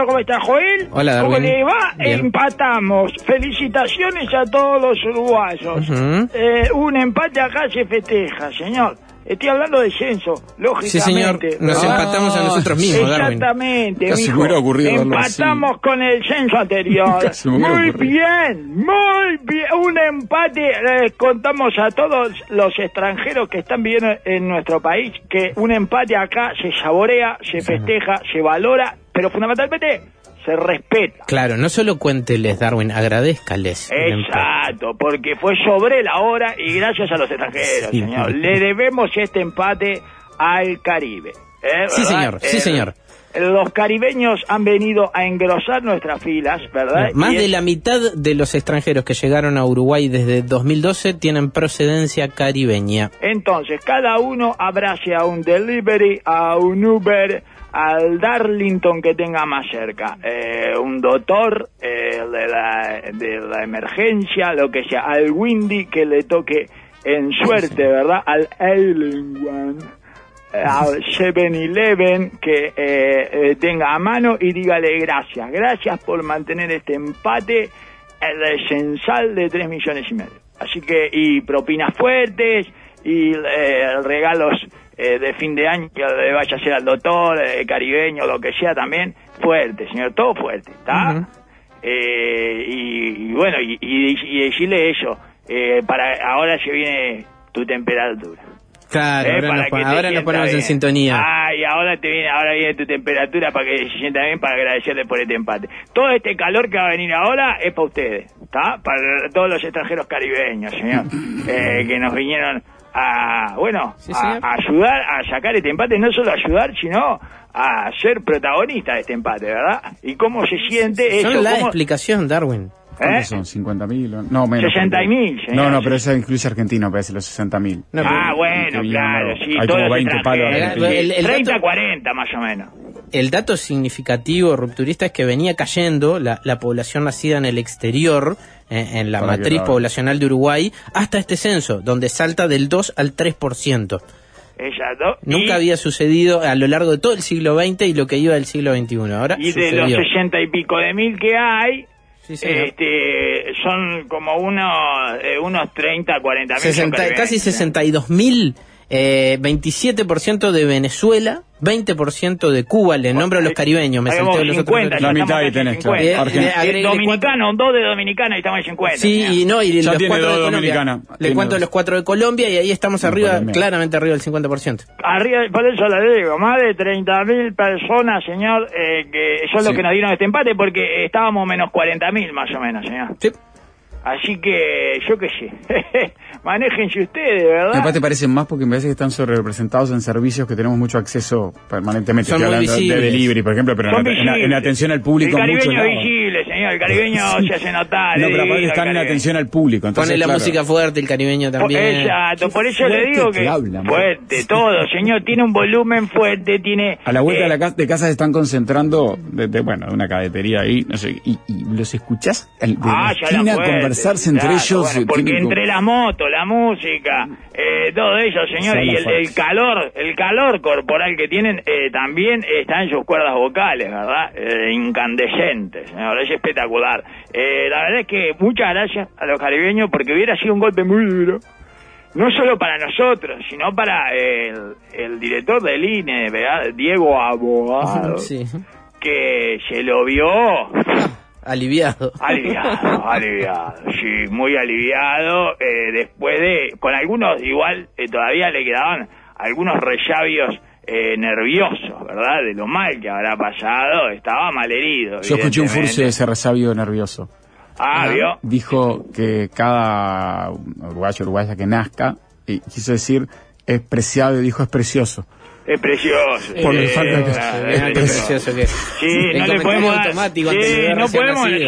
Ricardo? ¿Cómo está Joel? Hola, Darwin. ¿Cómo le va? Bien. Empatamos. Felicitaciones a todos los uruguayos. Eh, un empate acá se festeja, señor. Estoy hablando de censo, lógicamente. Sí, señor. Nos ¿verdad? empatamos a nosotros mismos, Darwin. Exactamente, Casi mijo. me hubiera ocurrido Empatamos con el censo anterior. Casi muy ocurrido. bien, muy bien. Un empate. Les contamos a todos los extranjeros que están viviendo en nuestro país que un empate acá se saborea, se festeja, se valora, pero fundamentalmente se respeta. Claro, no solo cuénteles, Darwin, agradezcales. Exacto, porque fue sobre la hora y gracias a los extranjeros, Sí. señor. Le debemos este empate al Caribe. ¿eh? Sí, señor, sí, Eh, señor. Los caribeños han venido a engrosar nuestras filas, ¿verdad? Más Y de es- la mitad de los extranjeros que llegaron a Uruguay desde 2012 tienen procedencia caribeña. Entonces, cada uno abrace a un delivery, a un Uber, al Darlington que tenga más cerca, eh, un doctor eh, de, la, de la emergencia, lo que sea, al Windy que le toque en suerte, ¿verdad? Al Alien eh, al 7-Eleven que eh, eh, tenga a mano y dígale gracias, gracias por mantener este empate el censal de 3 millones y medio. Así que, y propinas fuertes, y eh, regalos eh, de fin de año que le vaya a hacer al doctor, eh, caribeño, lo que sea también, fuerte, señor, todo fuerte, ¿está? Eh, y, y bueno, y, y, y decirle eso, eh, para ahora se viene tu temperatura. Claro, Eh, ahora, nos, pon- ahora nos ponemos en sintonía. Ay, ahora te viene, ahora viene tu temperatura para que se sienta bien, para agradecerle por este empate. Todo este calor que va a venir ahora es para ustedes, ¿está? Para todos los extranjeros caribeños, señor, eh, que nos vinieron a, bueno, Sí, a, a ayudar a sacar este empate, no solo ayudar, sino a ser protagonista de este empate, ¿verdad? Y cómo se siente eso, Son la cómo- explicación, Darwin. ¿Cuántos ¿Eh? son? ¿50 mil? No, menos. 60.000, señor. No, no, pero eso incluye Argentina, parece, los 60 mil. No, ah, bueno, claro, sí, hay como los 20 palos argentinos. El- el 30, dato- 40 más o menos. El dato significativo rupturista es que venía cayendo la, la población nacida en el exterior, eh, en la Para matriz la- poblacional de Uruguay, hasta este censo, donde salta del 2 al 3%. Exacto. Nunca Y- había sucedido a lo largo de todo el siglo XX y lo que iba del siglo XXI. Ahora Y de los sucedió. sesenta y pico de mil que hay, Sí, este, son como unos, eh, unos 30, 40 mil. 60 casi 62 mil, eh, 27% de Venezuela, 20% de Cuba, le nombro a los caribeños, me salté los 50, otros. La mitad ahí tenés, en claro. 50. Eh, dominicano, dos de dominicana y estamos en 50. Sí, y no, y Ya los cuatro dos de Colombia. dominicanas. Le Tiene cuento dos. los cuatro de Colombia y ahí estamos arriba, Colombia. claramente arriba del 50%. Arriba, por eso le digo, más de 30 mil personas, señor, eh, que son los que nos dieron este empate porque estábamos menos 40 mil más o menos, señor. Sí. Así que, yo qué sé, manéjense ustedes, ¿verdad? Capaz te parecen más porque me parece que están sobrerepresentados en servicios que tenemos mucho acceso permanentemente. Son Estoy hablando de visibles. delivery, por ejemplo, pero en en en atención al público El caribeño es lados. visible, señor. El caribeño se hace notar. No, es pero aparte están en atención al público. Entonces, Pone la claro. música fuerte, el caribeño Por- también. Exacto, por eso le digo que fuerte, todo, señor, tiene un volumen fuerte, tiene... A la vuelta eh, de la casa, de casa se están concentrando, de, de, bueno, de una cadetería ahí, no sé, y, y los escuchás de Ah, la ya esquina la fuerte, conversarse entre ellos. bueno, eh, porque entre la moto, la música, eh, todo eso, señor, y el, calor, el calor corporal que tienen eh, también está en sus cuerdas vocales, ¿verdad? Eh, incandescentes, señor, es espectacular. Eh, la verdad es que muchas gracias a los caribeños porque hubiera sido un golpe muy duro. No solo para nosotros, sino para el, el director del INE, ¿verdad? Diego Abogado Sí. que se lo vio Aliviado. Aliviado, aliviado, sí, muy aliviado. eh, después de, con algunos igual eh, todavía le quedaban algunos resabios eh, nerviosos, ¿verdad? De lo mal que habrá pasado, estaba mal herido. Yo escuché un furce de ese resabio nervioso. Ah, ¿vio? Dijo que cada uruguayo uruguaya que nazca, y quiso decir, es preciado dijo es precioso. Es precioso. Por sí, el falta de- ah, Eh, es precioso. que Sí, no le podemos dar- automático sí, no podemos, no, Sí.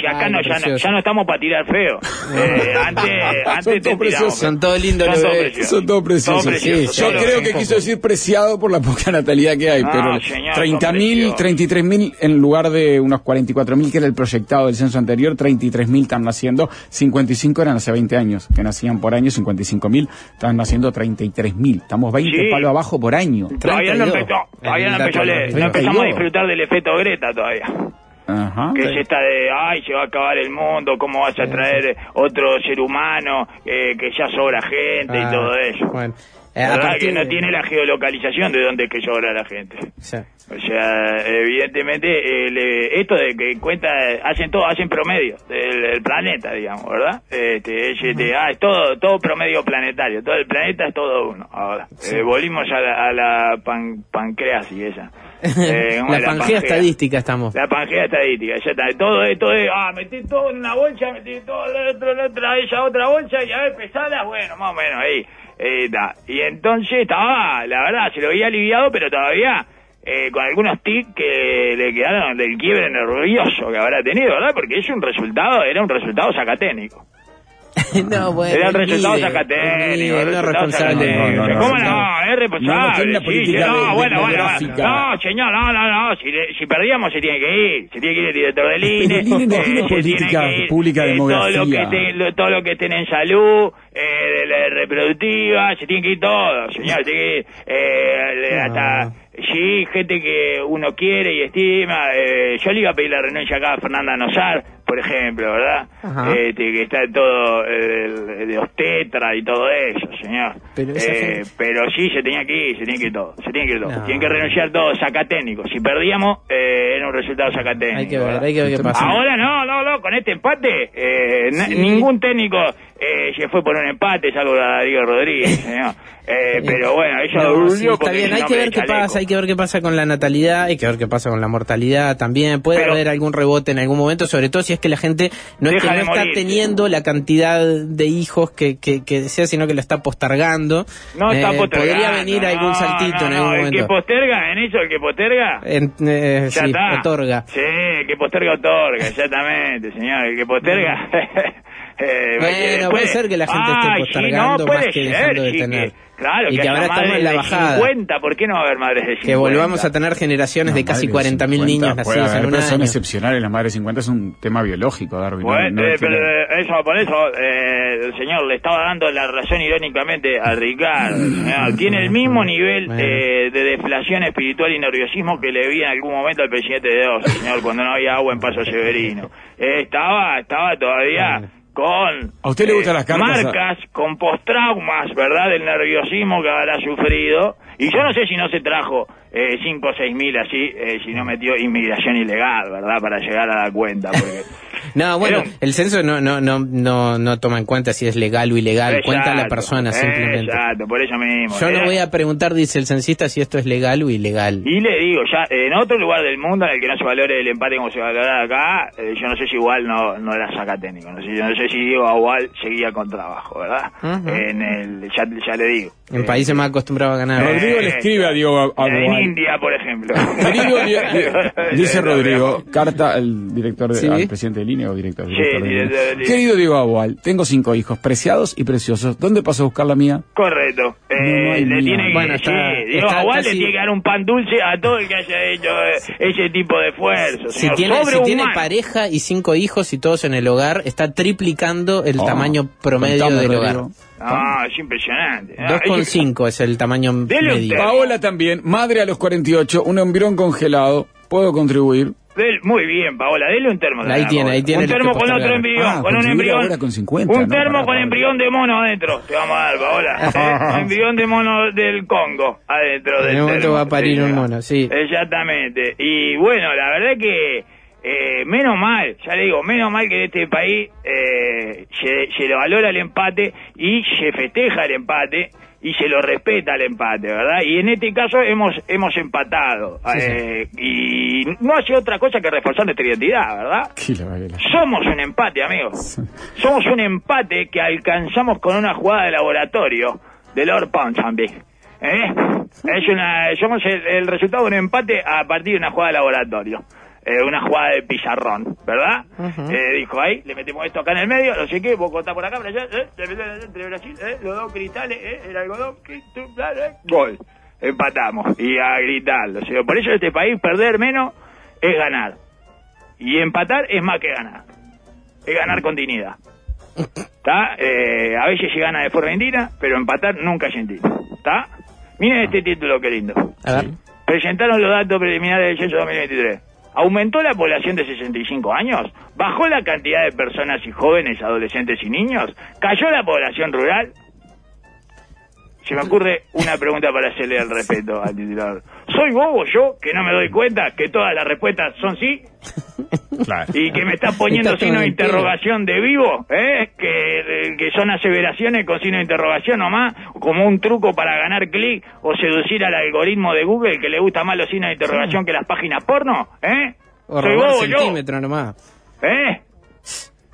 si acá no, ya, no, precioso. ya no estamos para tirar feo. Eh, antes, antes Son todos. Son todos lindos Son los. Son todos preciosos. Yo creo que quiso decir preciado por la poca natalidad que hay, No, pero señor, 30.000, son 33.000 en lugar de unos 44.000 que era el proyectado del censo anterior, 33.000 están naciendo, 55 eran hace 20 años, que nacían por año, 55.000 están naciendo 33.000. Estamos 20 Sí. palos abajo por año. Todavía no 32. empezó, todavía no, El empezó, no empezamos a 32. disfrutar del efecto Greta todavía. Ajá. Que es esta de, ay, se va a acabar el mundo, ¿cómo vas a traer otro ser humano, eh, que ya sobra gente y Ah, todo eso? Bueno, eh, Que no de- tiene la geolocalización de dónde es que sobra la gente. Sí. O sea, evidentemente, el, eh, esto de que cuenta, hacen todo, hacen promedio del, del planeta, digamos, ¿verdad? Este, es, este, ah, es todo, todo promedio planetario, todo el planeta es todo uno. Ahora, eh, volvimos a la, a la pan, pancreasis esa. Eh, ¿cómo la es? pangea estadística estamos. La pangea estadística, ya está. Todo esto es, ah, metí todo en una bolsa, metí todo en la otra, la otra, esa otra bolsa y a ver, pesadas, bueno, más o menos ahí. Está. Y entonces estaba, la verdad, se lo veía aliviado, pero todavía eh, con algunos tics que le quedaron del quiebre nervioso que habrá tenido, ¿verdad? Porque es un resultado, era un resultado sacaténico. no, bueno. Era el resultado el no responsable. No, ¿Cómo no. Es responsable. No, sí, bueno, bueno. No, señor, no, no, no. Si, si perdíamos se tiene que ir. Se tiene que ir el director del INE. No eh, tiene se política pública de eh, todo lo, que demografía. esté- lo- todo lo que estén en salud, eh, la reproductiva, se tiene que ir todo, señor. Tiene que ir, eh, hasta, sí, gente que uno quiere y estima. Eh, yo le iba a pedir la renuncia acá a Fernanda Nosar, por ejemplo, ¿verdad? Este, que está todo eh, de obstetra y todo eso, señor. Pero Eh, gente- pero sí, se tenía que ir, se tiene que ir todo, se tiene que ir todo. No. Tienen que renunciar todos, sacatécnicos. Si perdíamos, eh, era un resultado sacatécnico. Hay que ver, ¿verdad? hay que ver qué pasa. Ahora no, no, no, con este empate, eh, n- ningún técnico eh, se fue por un empate, salvo Darío Rodríguez, señor. Eh, pero bueno, No, sí, unió está bien, hay que ver qué pasa, hay que ver qué pasa con la natalidad, hay que ver qué pasa con la mortalidad también. Puede Pero- haber algún rebote en algún momento, sobre todo si es que la gente no es que no está morir. teniendo la cantidad de hijos que, que, que desea, sino que lo está postergando. No está Eh, postergando. Podría venir algún saltito en algún El que momento. posterga, en eso, el que posterga, En- eh, ya sí, está. otorga. Sí, el que posterga otorga, exactamente, señor. El que posterga. eh, Bueno, puede ser que la gente esté sí, postergando no, puede más que ser, dejando de sí, tener. que- claro, Y que, ahora estamos en la bajada. 50, ¿por qué no va a haber madres de 50? Que volvamos a tener generaciones de casi madres 40.000 50, niños nacidos haber, en un pero Son excepcionales, las madres 50 es un tema biológico, Darwin. Bueno, no eh, pero eso, por eso, eh, el señor le estaba dando la razón irónicamente a Ricardo. señor. Tiene el mismo nivel Bueno. eh, de deflación espiritual y nerviosismo que le vi en algún momento al presidente de Dios, señor, cuando no había agua en Paso Severino. Eh, estaba, estaba todavía Bueno. Con ¿A usted le gustan las cartas? marcas, con postraumas, ¿verdad? Del nerviosismo que habrá sufrido. Y yo no sé si no se trajo 5 o 6 mil así, eh, si no metió inmigración ilegal, ¿verdad? Para llegar a la cuenta, porque... No, bueno, un- el censo no, no, no, no, no toma en cuenta si es legal o ilegal, cuenta la Exacto, persona simplemente. Exacto, por eso mismo. Yo no voy a preguntar, dice el censista, si esto es legal o ilegal. Y le digo, ya en otro lugar del mundo en el que no se valore el empate como se valora acá, eh, yo no sé si igual no, no era saca técnico. No sé, yo no sé si Diego Agual seguía con trabajo, ¿verdad? Ujú. En el, ya, ya le digo. En Eh, países más acostumbrados a ganar. Rodrigo eh, le escribe a Diego En Agual. India, por ejemplo. Querido, di- di- dice Rodrigo, carta al director, de- Sí. al presidente de línea o director, Sí, director de línea. director de línea. Querido Diego Agual, tengo cinco hijos preciados y preciosos. ¿Dónde paso a buscar la mía? Correcto. Eh, No, le mía. tiene que, Bueno, sí, está- Diego está casi- le tiene que dar un pan dulce a todo el que haya hecho eh, ese tipo de esfuerzo. Si tiene, si tiene pareja y cinco hijos y todos en el hogar, está triplicando el Oh, tamaño promedio del hogar. Ah, es impresionante. Ah, es- 2,5 es el tamaño Dele un medio. termo. Paola también, madre a los 48, un embrión congelado. ¿Puedo contribuir? Del- muy bien, Paola, dele un termo. Ahí tiene, ahí tiene Un termo con otro embrión, Ah, con un embrión. ahora con 50, un termo con Paola. embrión de mono adentro. Te vamos a dar, Paola. Eh, embrión de mono del Congo adentro En del momento termo. va a parir Sí, un mono, sí. Exactamente. Y bueno, la verdad que eh, menos mal, ya le digo, menos mal que en este país eh, se, se le valora el empate y se festeja el empate y se lo respeta el empate, ¿verdad? Y en este caso hemos hemos empatado eh, y no hace otra cosa que reforzar nuestra identidad, ¿verdad? Somos un empate, amigos. Somos un empate que alcanzamos con una jugada de laboratorio de Lord Ponsonby. ¿Eh? Es una, somos el, el resultado de un empate a partir de una jugada de laboratorio. Eh, una jugada de pizarrón, ¿verdad? Eh, dijo ahí, le metemos esto acá en el medio, no sé qué, vos cortás por acá, por allá, eh, entre Brasil, eh, los dos cristales, el algodón, gol. Empatamos. Y a gritarlo. O sea, por eso en este país perder menos es ganar. Y empatar es más que ganar. Es ganar con dignidad. ¿Está? A veces se gana de forma indigna, pero empatar nunca se indigna. ¿Está? Miren este título, qué lindo. A ver. Presentaron los datos preliminares del censo 2023. ¿Aumentó la población de 65 años? ¿Bajó la cantidad de personas y jóvenes, adolescentes y niños? ¿Cayó la población rural? Se me ocurre una pregunta para hacerle al respeto al titular. ¿Soy bobo yo que no me doy cuenta que todas las respuestas son sí? Claro. y que me está poniendo Está signo de interrogación de vivo, ¿eh? que, que son aseveraciones con signo de interrogación nomás, como un truco para ganar clic o seducir al algoritmo de Google que le gusta más los signos de interrogación que las páginas porno, ¿eh? O Soy bobo yo, centímetro nomás. ¿eh?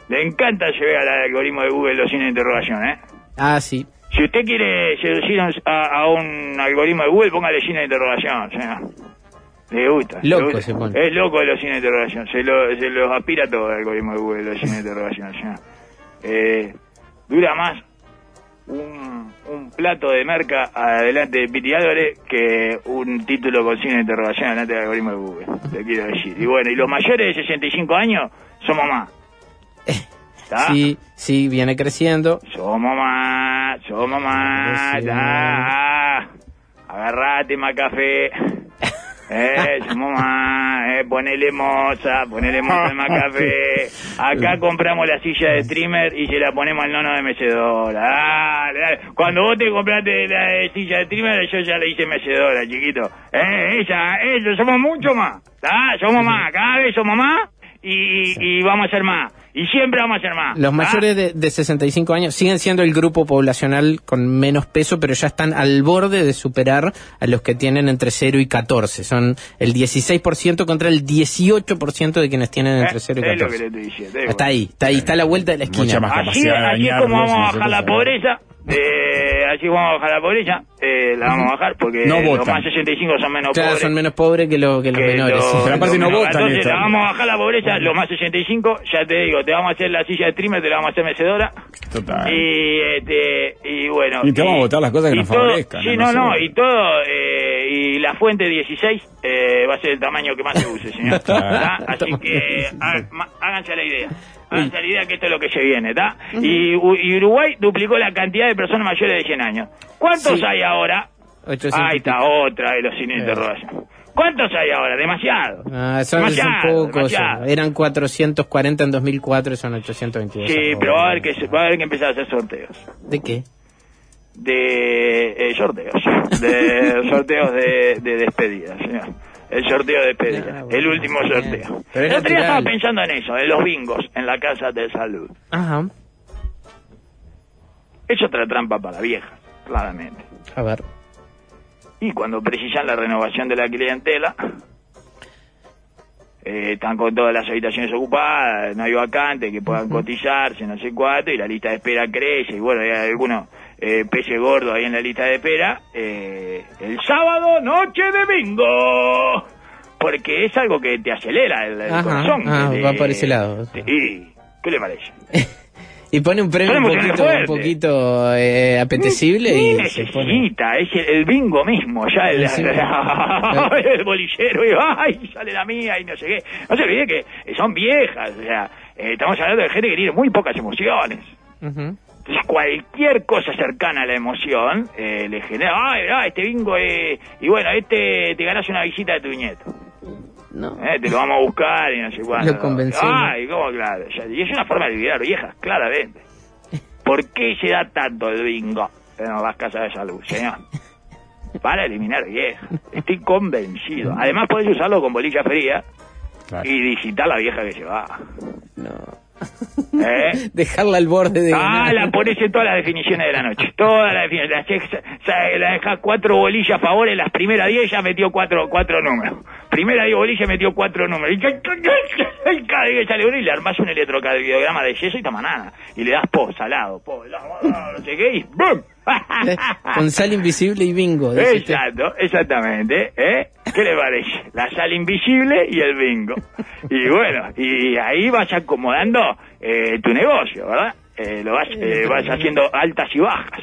Le encanta llevar al algoritmo de Google los signos de interrogación, ¿eh? Ah, sí. Si usted quiere seducir a, a un algoritmo de Google, póngale signo de interrogación, señor. Le gusta. le Loco gusta. se pone. Es loco de los signos de interrogación. Se, lo, se los aspira todo el algoritmo de Google, los signos de interrogación, señor. Eh, dura más un, un plato de merca adelante de Piti Álvarez que un título con signo de interrogación adelante del algoritmo de Google. Le quiero decir. Y bueno, y los mayores de 65 años somos más. ¿Está? Sí, sí, viene creciendo. Somos más, más, Sí. ya. Agarrate más café. Eh, más, eh, ponele moza, ponele moza más café. Acá compramos la silla de streamer y se la ponemos al nono de mecedora. Dale, dale. Cuando vos te compraste la de silla de streamer, yo ya le hice mecedora, chiquito. Eh, ella, ellos, somos mucho más. ¿tá? Somos más, cada vez somos más y, y vamos a ser más. Y siempre vamos a ser más. Los ¿tá? mayores de, de 65 años siguen siendo el grupo poblacional con menos peso, pero ya están al borde de superar a los que tienen entre 0 y 14. Son el 16% contra el 18% de quienes tienen entre Eh, 0 y es lo que 14. le estoy Está ahí, está ahí, está a la vuelta de la esquina. Mucha más Así, capacidad de así es dañarnos como vamos a bajar la pobreza. Eh, así vamos a bajar la pobreza. Eh, la vamos a bajar porque No los votan. más 65 son menos Claro, pobres. son menos pobres que, lo- que los que menores. los- Pero aparte no votan Entonces la vamos a bajar la pobreza, los más 65, ya te digo, te vamos a hacer la silla de streamer, te la vamos a hacer mecedora. Total. Y, este, y bueno. Y te vamos a votar las cosas que nos todo- favorezcan, Sí, no no, y todo, eh, y la fuente 16 eh, va a ser el tamaño que más se use, señor. Así que ha- háganse la idea. Háganse la idea que esto es lo que se viene, ¿está? y, y Uruguay duplicó la cantidad de personas mayores de 100 años. ¿Cuántos Sí. hay ahora? 800 Ahí está, otra de los cines de interrogación. ¿Cuántos hay ahora? Demasiado. Ah, son, son Demasiado, pocos. demasiado. Eran 440 en 2004 y son 822. Sí, pero va a haber que, va a haber que empezar a hacer sorteos. ¿De qué? de eh, sorteos, de sorteos de, de despedida, señor. El sorteo de despedida, Ah, bueno, el último bien. sorteo. Pero El otro día estaba pensando en eso, en los bingos, en la casa de salud. Ajá. Es otra trampa para viejas, claramente. A ver. Y cuando precisan la renovación de la clientela, eh, están con todas las habitaciones ocupadas, no hay vacantes que puedan cotizarse, no sé cuánto, y la lista de espera crece, y bueno, hay algunos eh, peces gordos ahí en la lista de espera. eh, el sábado, noche de bingo, porque es algo que te acelera el, el Ajá, corazón. ah, te- va por ese lado. Y, ¿qué le parece? Y pone un premio un poquito, un poquito eh, apetecible y se pone... necesita, es el, el bingo mismo, ya el, Sí. el bolillero, y ay, sale la mía y no sé qué. No se olvide que son viejas, o sea, eh, estamos hablando de gente que tiene muy pocas emociones. Entonces cualquier cosa cercana a la emoción eh, le genera, ay, ay, este bingo, eh, y bueno, este te ganas una visita de tu nieto. No. Eh, te lo vamos a buscar y no sé cuándo. Lo convencemos. Ay, cómo claro. Y es una forma de liberar viejas, claramente. ¿Por qué se da tanto el bingo en las casas de salud, señor? Para eliminar viejas. Estoy convencido. Además, podés usarlo con bolilla fría. Claro. y visitar la vieja que llevaba. No. ¿Eh? Dejarla al borde de. Ah, la pones en todas las definiciones de la noche. Todas las definiciones. La, la deja cuatro bolillas a favor en las primeras diez ya metió cuatro, cuatro números. Primera diez bolillas metió cuatro números. Y y cada vez que sale uno y le armas un electrocardiograma de yeso y tamanana. Y le das po, salado, po, no sé qué, y ¡bum! Eh, Con sal invisible y bingo. Exacto, exactamente. ¿eh? ¿Qué le parece? La sal invisible y el bingo. Y bueno, y ahí vas acomodando eh, tu negocio, ¿verdad? Eh, lo vas, eh, vas haciendo altas y bajas.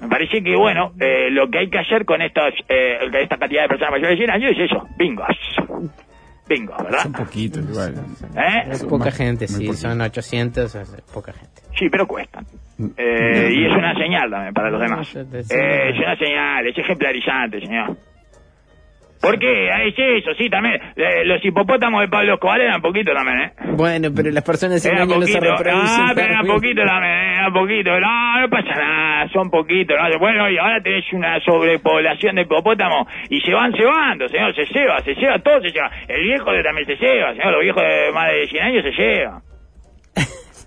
Me parece que, bueno, eh, lo que hay que hacer con estos, eh, esta cantidad de personas mayores de 100 años es eso, bingos. Bingos, ¿verdad? Un poquito, igual. ¿Eh? Es poca gente, sí, poquito. son 800, es poca gente. Sí, pero cuestan. Eh, y es una señal también para los demás. No, Eh, es una señal, es ejemplarizante, señor. ¿Por qué? Ah, Es eso, sí, también. Eh, los hipopótamos de Pablo Escobar eran poquito también, ¿eh? Bueno, pero las personas Era años no se reproducen. Ah, pero era Darwin. poquito también, eh, era poquito. No, no pasa nada, son poquitos. ¿no? Bueno, y ahora tenés una sobrepoblación de hipopótamos y se van cebando, señor, se ceba, se ceba, todo se ceba. El viejo de también se ceba, señor, los viejos de más de 100 años se llevan.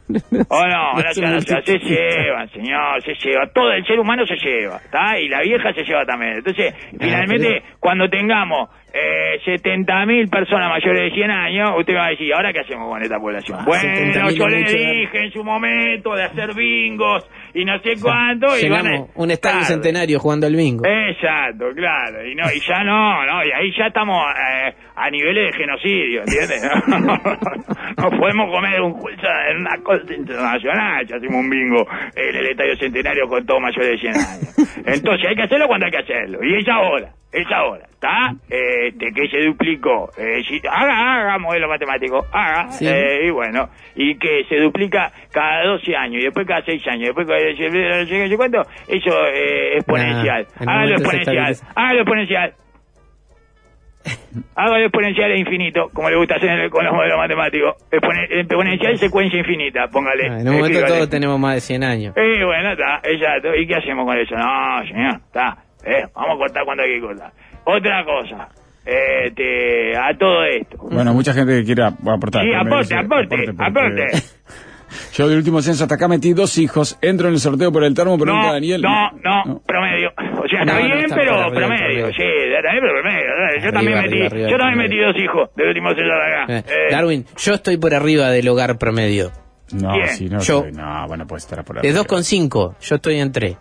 Oh, no, No se no, se, llevan, señor, se lleva. Todo el ser humano se lleva, ¿está? Y la vieja se lleva también. Entonces, finalmente, cuando tengamos eh, 70.000 personas mayores de 100 años, usted va a decir, ¿ahora qué hacemos con esta población? Ah, bueno, 70.000 yo le dije en su momento de hacer bingos y no sé cuánto. y van a- un estadio centenario jugando al bingo. Exacto, claro, y no, y ya no, no, y ahí ya estamos eh, a niveles de genocidio, ¿entiendes? No, podemos comer un juicio en una cosa internacional, si hacemos un bingo en el Estadio Centenario con todos mayores de 100 años. Entonces hay que hacerlo cuando hay que hacerlo, y es ahora, es ahora, ¿está? Este, que se duplicó, eh, si- haga, haga modelo matemático, haga, Sí. eh, y bueno, y que se duplica cada 12 años, y después cada 6 años, y después cada no sé cuánto, eso eh, exponencial. Hágalo exponencial, hágalo exponencial. Hágalo exponencial e infinito, como le gusta hacer en el- con los modelos matemáticos. Expone- exponencial secuencia infinita, póngale. Ah, en un momento escríbale. todos tenemos más de 100 años. Eh, bueno, está, exacto. ¿Y qué hacemos con eso? No, señor, está. Eh, vamos a cortar cuando hay que cortar. Otra cosa, este, a todo esto. Bueno, mucha gente que quiere ap- aportar. Sí, aporte, aporte, porque aporte. Yo del último censo hasta acá metí dos hijos, entro en el sorteo por el termo, pregunta No, Daniel. no, no, promedio. O sea, está No, bien, está pero promedio. promedio. Sí, está bien, pero promedio. Yo Arriba, también arriba, metí, arriba, yo también metí dos hijos del último censo de acá. Eh, Eh, Darwin, yo estoy por arriba del hogar promedio. No, sí, no, Yo. soy- no, bueno, puede estar por De arriba. 2,5, yo estoy en 3.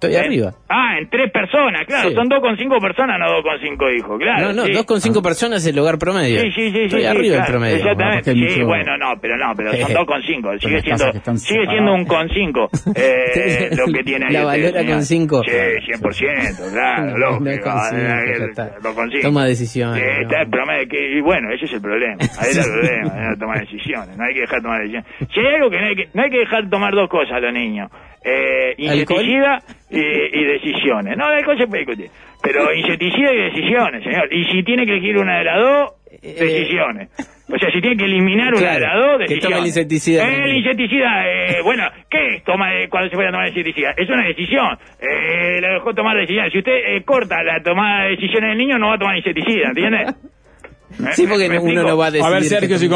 Estoy ¿Eh? arriba. Ah, en tres personas, claro. Sí. Son dos con cinco personas, no dos con cinco hijos, claro. no, no, sí. 2,5 personas es el hogar promedio. Sí, sí, sí, Estoy sí, arriba claro, promedio. Exactamente. Sí, mucho- bueno, no, pero no, pero son dos con cinco. Sigue siendo, sigue siendo un con cinco. Eh, La lo que tiene ahí. valora usted, señor. con cinco. Sí, 100%, claro, lógico. no con cinco, Ah, está. dos con cinco. Toma decisiones, Sí, ¿no? está el promedio que- y bueno, ese es el problema. Ahí está el problema, no tomar decisiones. No hay que dejar tomar decisiones. Si hay algo que no hay que, no hay que dejar tomar dos cosas a los niños. Eh, insecticida y, y decisiones. No, el se puede discutir. Pero insecticida y decisiones, señor. Y si tiene que elegir una de las dos, Eh, decisiones. O sea, si tiene que eliminar una Claro, de las dos, que decisiones. tome el insecticida El también. insecticida, eh, bueno, ¿qué es toma cuando se puede tomar el insecticida? Es una decisión. Eh, la dejó tomar decisiones. Si usted eh, corta la tomada de decisiones del niño, no va a tomar insecticida, ¿entiende? Sí, ¿Me- porque me uno explico? no va a decidir. A ver, Sergio, que si. ¡Eh,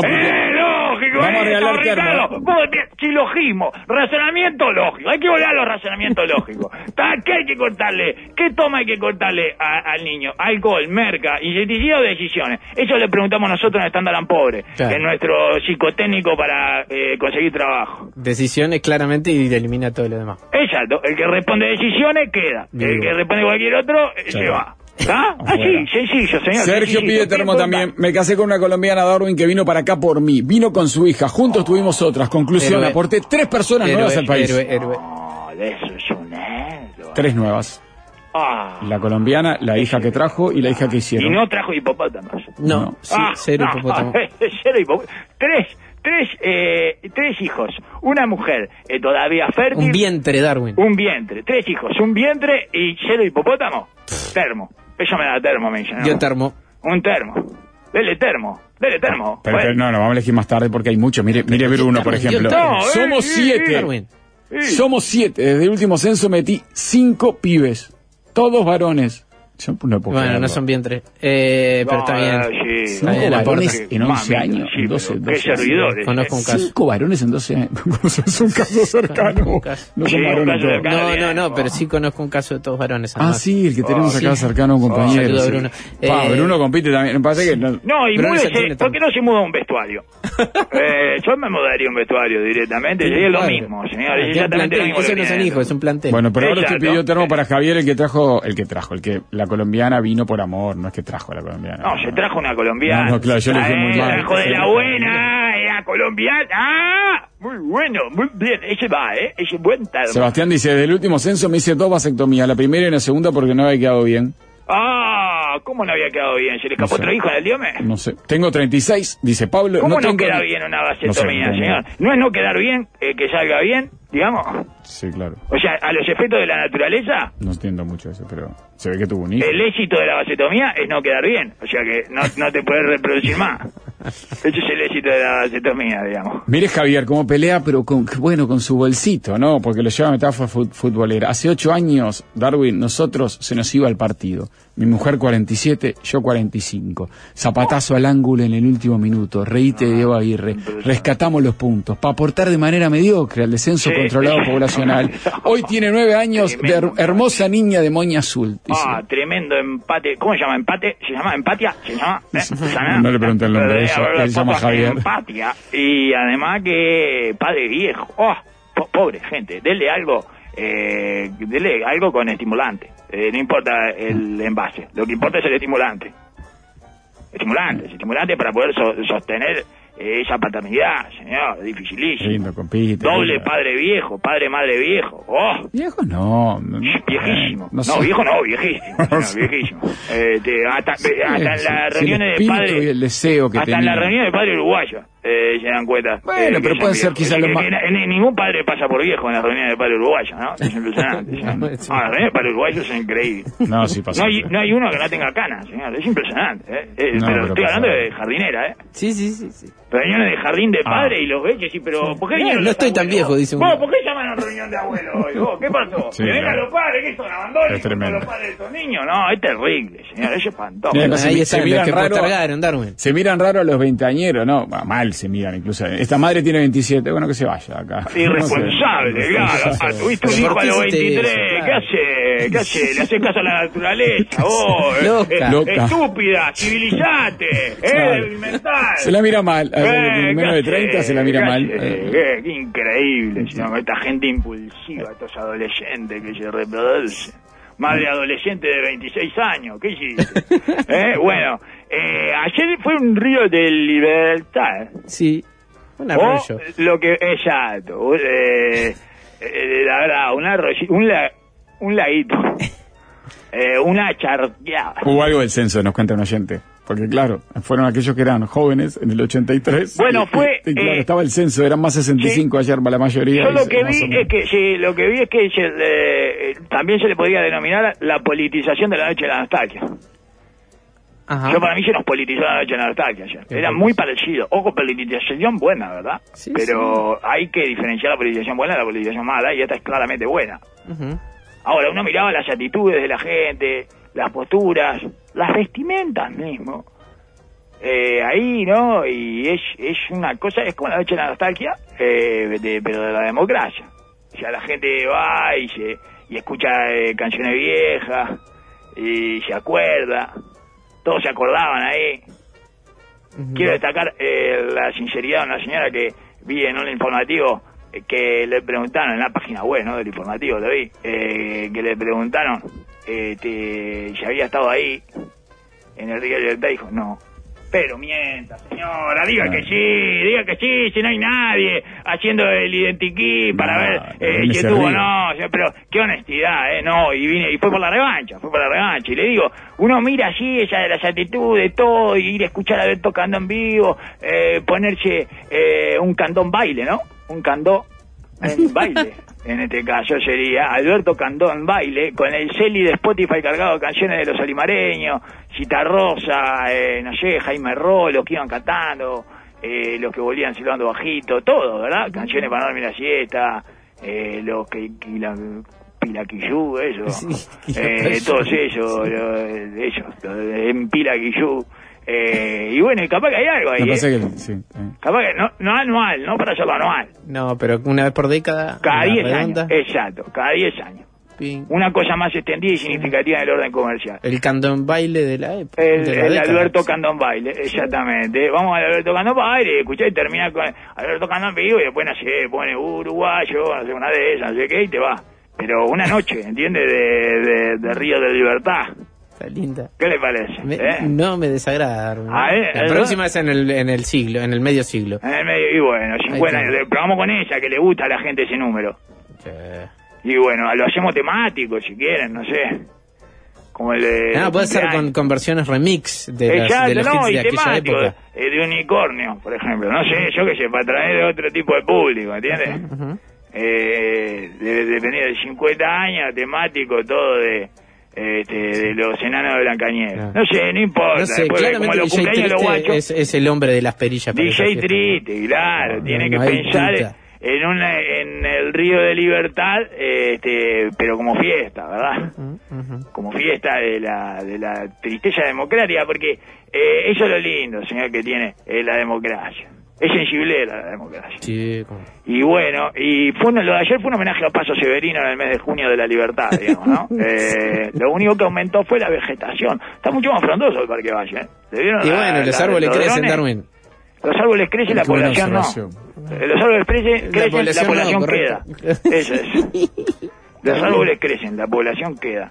lógico! Vamos a regalar Ricardo. Vos, bien, Silogismo, razonamiento lógico. Hay que volver a los razonamientos lógicos. ¿Qué hay que cortarle? ¿Qué toma hay que cortarle a- al niño? Alcohol, merca, insecticida o decisiones. Eso le preguntamos nosotros en Standard Pobre, Claro. es nuestro psicotécnico para eh, conseguir trabajo. Decisiones claramente y elimina todo lo demás. Exacto, el que responde decisiones queda. El Vivo. que responde cualquier otro eh, se va. ¿Está? Así, Afuera. sencillo, señor. Sergio sencillito. pide termo ¿Qué también. Me casé con una colombiana Darwin que vino para acá por mí. Vino con su hija. Juntos tuvimos otras. Conclusión, Héroe. aporté tres personas nuevas al país. héroe, héroe. No, de eso es un héroe. Tres nuevas. Ah. La colombiana, la hija que trajo y la hija que Y hicieron. no trajo hipopótamos. No, No. sí, Ah, cero no, hipopótamo. cero hipopótamo. Tres, tres, eh, tres hijos. Una mujer eh, todavía fértil. Un vientre, Darwin. Un vientre. Tres hijos. Un vientre y cero hipopótamo. Termo. Ella me da termo, me dice. ¿no? Yo termo. Un termo. Dele termo. Dele termo. Pero, pero no, no, vamos a elegir más tarde porque hay mucho. Mire, mire ver uno, por ejemplo. No, eh, Somos siete. Somos siete. Desde el último censo metí cinco pibes. Todos varones. Yo no puedo Bueno, no son vientres. Eh, pero está No, bien. sí, sí. Cinco varones en 11 Mamita, años. sí, en 12, pero qué 12 años. servidores. Conozco un caso. Cinco varones en 12 años. es un caso cercano. Un caso. No Sí, son un varones todos. No, no, no, oh. pero sí conozco un caso de todos varones. Ah, además. sí, el que tenemos Oh, acá sí. cercano a un compañero. saludo a sí. Bruno. Pa, Eh, Bruno compite también. Parece que no- No, y Bruno múdese, ¿por qué no se muda un vestuario? eh, yo me mudaría un vestuario directamente, sería lo mismo, señor, Ah, es tiene exactamente plantel, lo mismo. Eso no son viene. hijos, es un plantel. Bueno, pero ahora usted pidió termo para Javier, el que trajo, el que trajo, el que la colombiana vino por amor, no es que trajo a la colombiana. No, se trajo una colombiana. No, no, claro, yo le dije Ah, muy eh, mal. trajo de la buena, era colombiana. Ah, muy bueno, muy bien, ese va, ¿eh? Ese buen termo. Sebastián dice, desde el último censo me hice dos vasectomías, la primera y la segunda porque no había quedado bien. Ah, ¿cómo no había quedado bien? ¿Se le escapó No sé. otro hijo en el diome? No sé. Tengo 36, dice Pablo. ¿Cómo no, tengo queda bien una No vasectomía, sé, no, señor? No es no quedar bien, eh, que salga bien, digamos. Sí, claro. O sea, a los efectos de la naturaleza, No entiendo mucho eso, pero se ve que tuvo un hijo. el éxito de la vasectomía es no quedar bien. O sea que no, no te puedes reproducir más. Ese es el éxito de la vasectomía, digamos. Mire Javier cómo pelea, pero con, bueno, con su bolsito, ¿no? Porque lo lleva metáfora fut- futbolera. Hace ocho años, Darwin, nosotros se nos iba al partido. Mi mujer 47, yo 45. Zapatazo al ángulo en el último minuto. Reíte de Diego Aguirre. Rescatamos los puntos. Para aportar de manera mediocre al descenso Sí. controlado Hoy tiene nueve años de hermosa niña de moña azul. Ah, tremendo empate. ¿Cómo se llama? ¿Empate? ¿Se llama empatia? ¿Se llama? ¿Eh? No le pregunté el nombre, Eh, él se- él llama Javier. Empatia. Y además que padre viejo. Oh, po- pobre gente. Dele algo. Eh, dele algo con estimulante. Eh, no importa el envase. Lo que importa es el estimulante. Estimulante. Estimulante para poder so- sostener esa paternidad, señor. Qué Dificilísimo. lindo, compite. Doble lindo. padre viejo, padre madre viejo. Oh. Viejo no. no, no, Viejísimo. eh, No, sé. viejo no, viejísimo. No No, viejísimo. Eh, te- hasta hasta en Sí, las sí, reuniones de padre. y el deseo que hasta en tenía. las reuniones de padre uruguayo eh, se dan cuenta. Bueno, eh, pero puede ser viejos. quizá Es lo más- ningún padre pasa por viejo en las reuniones de padre uruguayo, ¿no? Es impresionante. No, ¿sí? es- Ah, las reuniones de padre uruguayo son increíbles. No, sí pasa. No hay, no hay uno que no tenga canas, señor. Es impresionante. ¿eh? Eh, No, pero, pero estoy pasa. hablando de jardinera, ¿eh? Sí, sí, sí. sí. Reuniones de jardín de Ah. padre y los ves y sí, pero ¿por qué No, vinieron no estoy tan viejo, dice uno. ¿por qué llaman a reunión de abuelos hoy? vos? ¿Qué pasó? Sí, que vengan los padres, que son abandonen Es tremendo. los padres de estos niños. No, es terrible, señor, es espantoso. No se ahí mi- están se los miran raro. Se miran raro a los veinteañeros, ¿no? Mal se miran, incluso. Esta madre tiene 27, bueno, que se vaya acá. Irresponsable, No sé. claro. Tuviste un hijo ¿por a los hiciste 23. eso? ¿Qué hace? ¿Qué hace? Le haces caso a la naturaleza, vos. eh, Loca. eh, Loca. Estúpida, civilizate. Eh, mental. Se la mira mal. Eh, menos ¿qué de 30 hace? se la mira ¿Qué mal. Eh, Qué, increíble, esta gente impulsiva, estos adolescentes que se reproducen. Madre adolescente de 26 años, ¿qué hiciste? Eh, Bueno, eh, ayer fue un río de libertad. Sí. Un O arroyo. lo que exacto, eh, eh, la verdad, un arroyo, un, la- un laguito, eh, una charqueada. Hubo algo del censo, nos cuenta un oyente. Porque claro, fueron aquellos que eran jóvenes en el 83. Bueno, y- fue, y claro, eh, estaba el censo, eran más 65 ayer, la mayoría. Yo y lo que o vi es que sí, lo que vi es que se le- eh, también se le podría denominar la politización de la noche de la nostalgia. Ajá. Yo para mí se nos politizó la noche la nostalgia ayer. Era muy parecido. Ojo, politización buena, ¿verdad? Sí, Pero hay que diferenciar la politización buena de la politización mala y esta es claramente buena. Ujú. Ahora, uno miraba las actitudes de la gente, las posturas, las vestimentas mismo. Eh, ahí, ¿no? Y es, es una cosa, es como la noche la nostalgia, eh, de- pero de la democracia. O sea, la gente va y, se, y escucha eh, canciones viejas y se acuerda. Todos se acordaban ahí. Quiero destacar eh, la sinceridad de una señora que vi en un informativo eh, que le preguntaron en la página web ¿no? del informativo, lo vi, eh, que le preguntaron este, si había estado ahí en el Río de Libertad, dijo no. Pero mienta, señora, diga que sí, diga que sí, si no hay nadie haciendo el identikit para No, ver eh, no si se estuvo o ríe. no, o sea, pero qué honestidad, ¿eh? No, y vine, y fue por la revancha, fue por la revancha. Y le digo, uno mira así, esa de las actitudes, todo, y ir a escuchar a ver tocando en vivo, eh, ponerse eh, un candón baile, ¿no? Un candó en baile. En este caso sería Alberto Candón baile con el celi de Spotify cargado de canciones de los alimareños, Cita Rosa, eh, no sé, Jaime Ro, los que iban cantando, eh, los que volvían silbando bajito, todo, ¿verdad? Canciones para dormir la siesta, eh, los que, que la, Pilaquillú, eso, Sí, eh, todos ellos, lo- ellos, en Pilaquillú, Eh, y bueno, y capaz que hay algo ahí. Pasa ¿eh? que, sí, eh. Capaz que no, no anual, no para hacerlo anual. No, pero una vez por década. Cada una 10 redonda, años. Exacto, cada 10 años. ping. Una cosa más extendida y significativa del orden comercial. El candón baile de la época. El, de la el década. Alberto Candón Baile, exactamente. Vamos al Alberto Candón Baile, escuchá y termina con Alberto Candón Vivo y después, no sé, pone uruguayo, no sé, una de esas, no sé qué, y te va. Pero una noche, ¿entiendes? De, de, de Río de Libertad. Está linda. ¿Qué le parece? Me- ¿Eh? No me desagrada. Ah, ¿eh? La ¿Eh? próxima es en el, en el siglo, en el medio siglo. En el medio, y bueno, 50 está. años. Pero vamos con ella, que le gusta a la gente ese número. Y bueno, lo hacemos temático, si quieren, no sé. Como el de... Ah, puede ser con, con versiones remix de, las, Exacto, de los no, hits de aquella época. eh, de unicornio, por ejemplo. No sé, yo qué sé, para traer de otro tipo de público, ¿entiendes? Ujú. eh, de, dependiendo de 50 años, temático, todo de este, de los enanos de Blancanieves. Ah. No sé, no importa. No sé, después, como claramente los DJ Triste guachos, es, es el hombre de las perillas. DJ triste, claro, No, tiene no, que pensar en una, en el río de libertad, este, pero como fiesta, ¿verdad? Como fiesta de la, de la tristeza democrática, porque eh, eso es lo lindo, señor, que tiene eh, la democracia. Es sensiblera la democracia. Sí, como- Y bueno, y fue un- lo de ayer fue un homenaje a Paso Severino en el mes de junio de la libertad, digamos, ¿no? Eh, lo único que aumentó fue la vegetación. Está mucho más frondoso el Parque Valle, ¿eh? ¿Le vieron Y la- bueno, los la- árboles crecen? Darwin. Los árboles crecen, la población no. Eh, Los árboles crecen, crecen, la población población, no, queda. Eso es. Los árboles crecen, la población queda.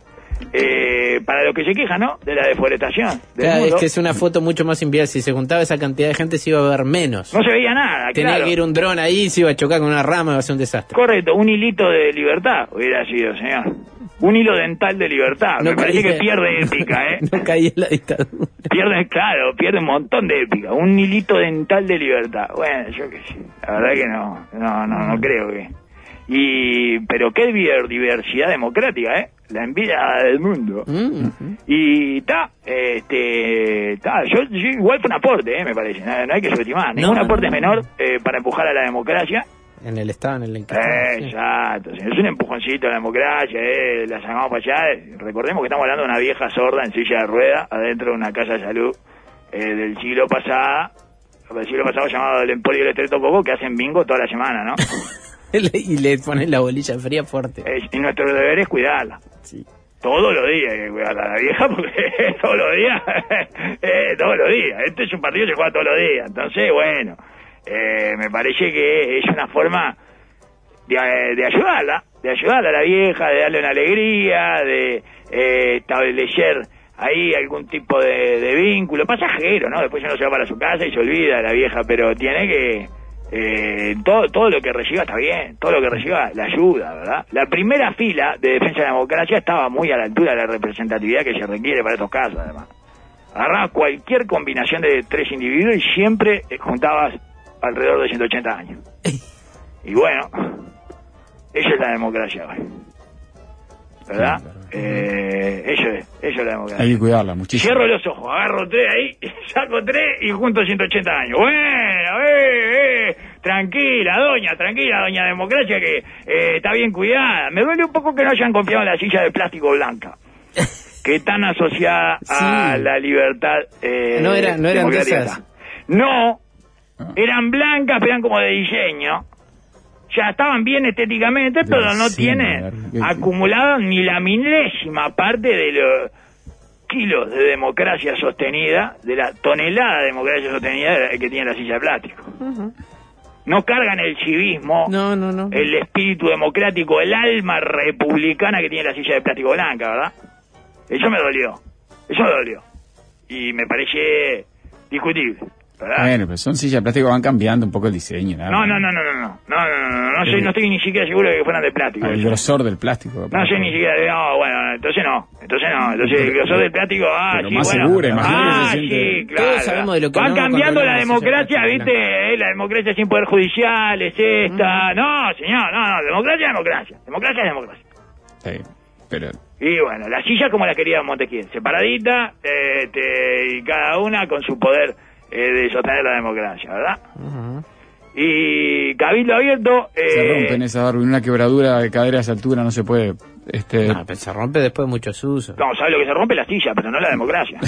Eh, para lo que se queja, ¿no? De la deforestación. Claro, es que es una foto mucho más inviable. Si se juntaba esa cantidad de gente, se iba a ver menos. No se veía nada, Tenía claro. que ir un dron ahí, se iba a chocar con una rama, iba a ser un desastre. Correcto, un hilito de libertad hubiera sido, señor. Un hilo dental de libertad. Me No parece caía- que pierde épica, ¿eh? no caí en la dictadura. Pierde, claro, pierde un montón de épica. Un hilito dental de libertad. Bueno, yo qué sé. La verdad que no, no, no, no creo que. Y, pero qué biodiversidad democrática, ¿eh? La envidia del mundo. Mm. Y está, este, está, yo, yo igual fue un aporte, ¿eh? Me parece. No, no hay que subestimar. Ningún no, aporte no, es menor eh, para empujar a la democracia. En el estado en el sí. Exacto, es un empujoncito a la democracia, eh, la sacamos para allá. Recordemos que estamos hablando de una vieja sorda en silla de rueda adentro de una casa de salud eh, del siglo pasado, del siglo pasado llamado el Emporio del Estreto Coco, que hacen bingo toda la semana, ¿no? y le ponen la bolilla fría fuerte. Eh, y nuestro deber es cuidarla. Sí. Todos los días hay que cuidar a la vieja porque todos los días, eh, todos los días. Este es un partido que se juega todos los días. Entonces, bueno, eh, me parece que es una forma de, eh, de ayudarla, de ayudarla a la vieja, de darle una alegría, de eh, establecer ahí algún tipo de, de vínculo pasajero, ¿no? Después ya no se va para su casa y se olvida de la vieja, pero tiene que... eh, todo, todo lo que reciba está bien, todo lo que reciba la ayuda, ¿verdad? La primera fila de defensa de la democracia estaba muy a la altura de la representatividad que se requiere para estos casos, además. Agarrabas cualquier combinación de tres individuos y siempre eh, juntabas alrededor de 180 años. Y bueno, esa es la democracia hoy. ¿Verdad? Eh, eso es, eso es la democracia. Hay que cuidarla muchísimo. Cierro los ojos, agarro tres ahí, saco tres y junto 180 años. Bueno, eh, eh, tranquila, doña, tranquila, doña democracia, que eh, está bien cuidada. Me duele un poco que no hayan confiado en la silla de plástico blanca, que tan asociada a la libertad. Eh, No era- no eran de esas. No, eran blancas, pero eran como de diseño. Ya estaban bien estéticamente, pero no sí, tienen la- acumulado ni la milésima parte de los kilos de democracia sostenida, de la tonelada de democracia sostenida que tiene la silla de plástico. No cargan el civismo, No, no, no. el espíritu democrático, el alma republicana que tiene la silla de plástico blanca, ¿verdad? Eso me dolió, eso me dolió. Y me parece discutible, ¿verdad? Bueno, pero son sillas de plástico, van cambiando un poco el diseño. No, más. no, no, no, no, no, no, no, no, no, soy- no estoy ni siquiera seguro de que fueran de plástico. El grosor del plástico. No sé ni siquiera, de- no, bueno, entonces no, entonces no, entonces el grosor del plástico, ah, Pero sí, más bueno. segura, imagínate ah, que se siente- sí, claro. Todos sabemos de lo que Van no cambiando la democracia, viste, Eh, la democracia sin poder judicial, es esta, no, señor, no, no, democracia es democracia, democracia es democracia. Sí, pero Y bueno, la silla como la quería Montequiel, separadita, este, y cada una con su poder de sostener la democracia, ¿verdad? Ujú. Y Cabildo Abierto... Eh, se rompen esa Darwin. Una quebradura de cadera a esa altura no se puede. Este, No, pero se rompe después de muchos usos. No, ¿sabe lo que se rompe? La silla, pero no la democracia.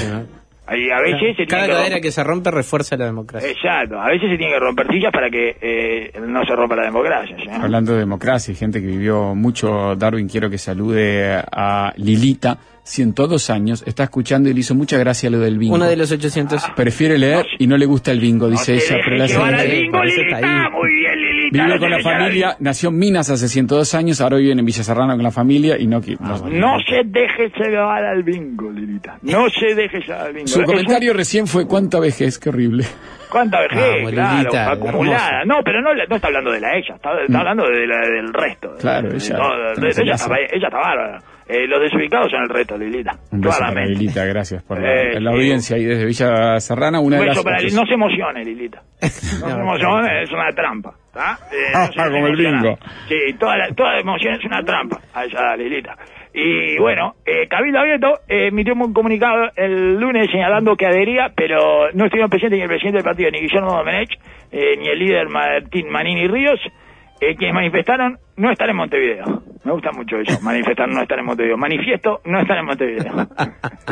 ¿No? Y a veces se Cada tiene que cadera romper- que se rompe refuerza la democracia. Exacto, a veces se tiene que romper sillas para que eh, no se rompa la democracia. ¿sí? Hablando de democracia y gente que vivió mucho, Darwin, quiero que salude a Lilita, 102 años, está escuchando y le hizo mucha gracia lo del bingo. Uno de los 800. Prefiere leer y no le gusta el bingo, No dice te ella, pero la dejes llevar al bingo, Lilita. ahí. Muy bien. Vive con la familia, nació en Minas hace 102 años, ahora vive en Villa Serrano con la familia y no... qui- no- No se deje llevar al bingo, Lilita. No se deje llevar al bingo. Su Es comentario recién fue cuánta vejez, qué horrible. ¿Cuánta vejez? Claro, Lilita, acumulada. hermosa. No, pero no, no está hablando de la ella, está, está hablando de la, del resto. Mm. Claro, De- ella- no, de- de- ella está, ella está bárbara. Eh, los desubicados son el resto, Lilita. Un beso para Claramente. Lilita, gracias por la, Eh, la sí. audiencia ahí desde Villa Serrana, una Un de las... beso para Lilita. No se emocione, Lilita. No se emocione, es una trampa. Eh, no se Como el bingo. Sí, toda, la, toda emoción es una trampa. Allá, Lilita. Y bueno, eh, Cabildo Abierto eh, emitió un comunicado el lunes señalando que adhería, pero no estuvieron presentes ni el presidente del partido, ni Guillermo Domenech, eh, ni el líder Martín Manini Ríos, eh, quienes manifestaron no estar en Montevideo. Me gusta mucho eso, manifestar no estar en Montevideo. Manifiesto no estar en Montevideo.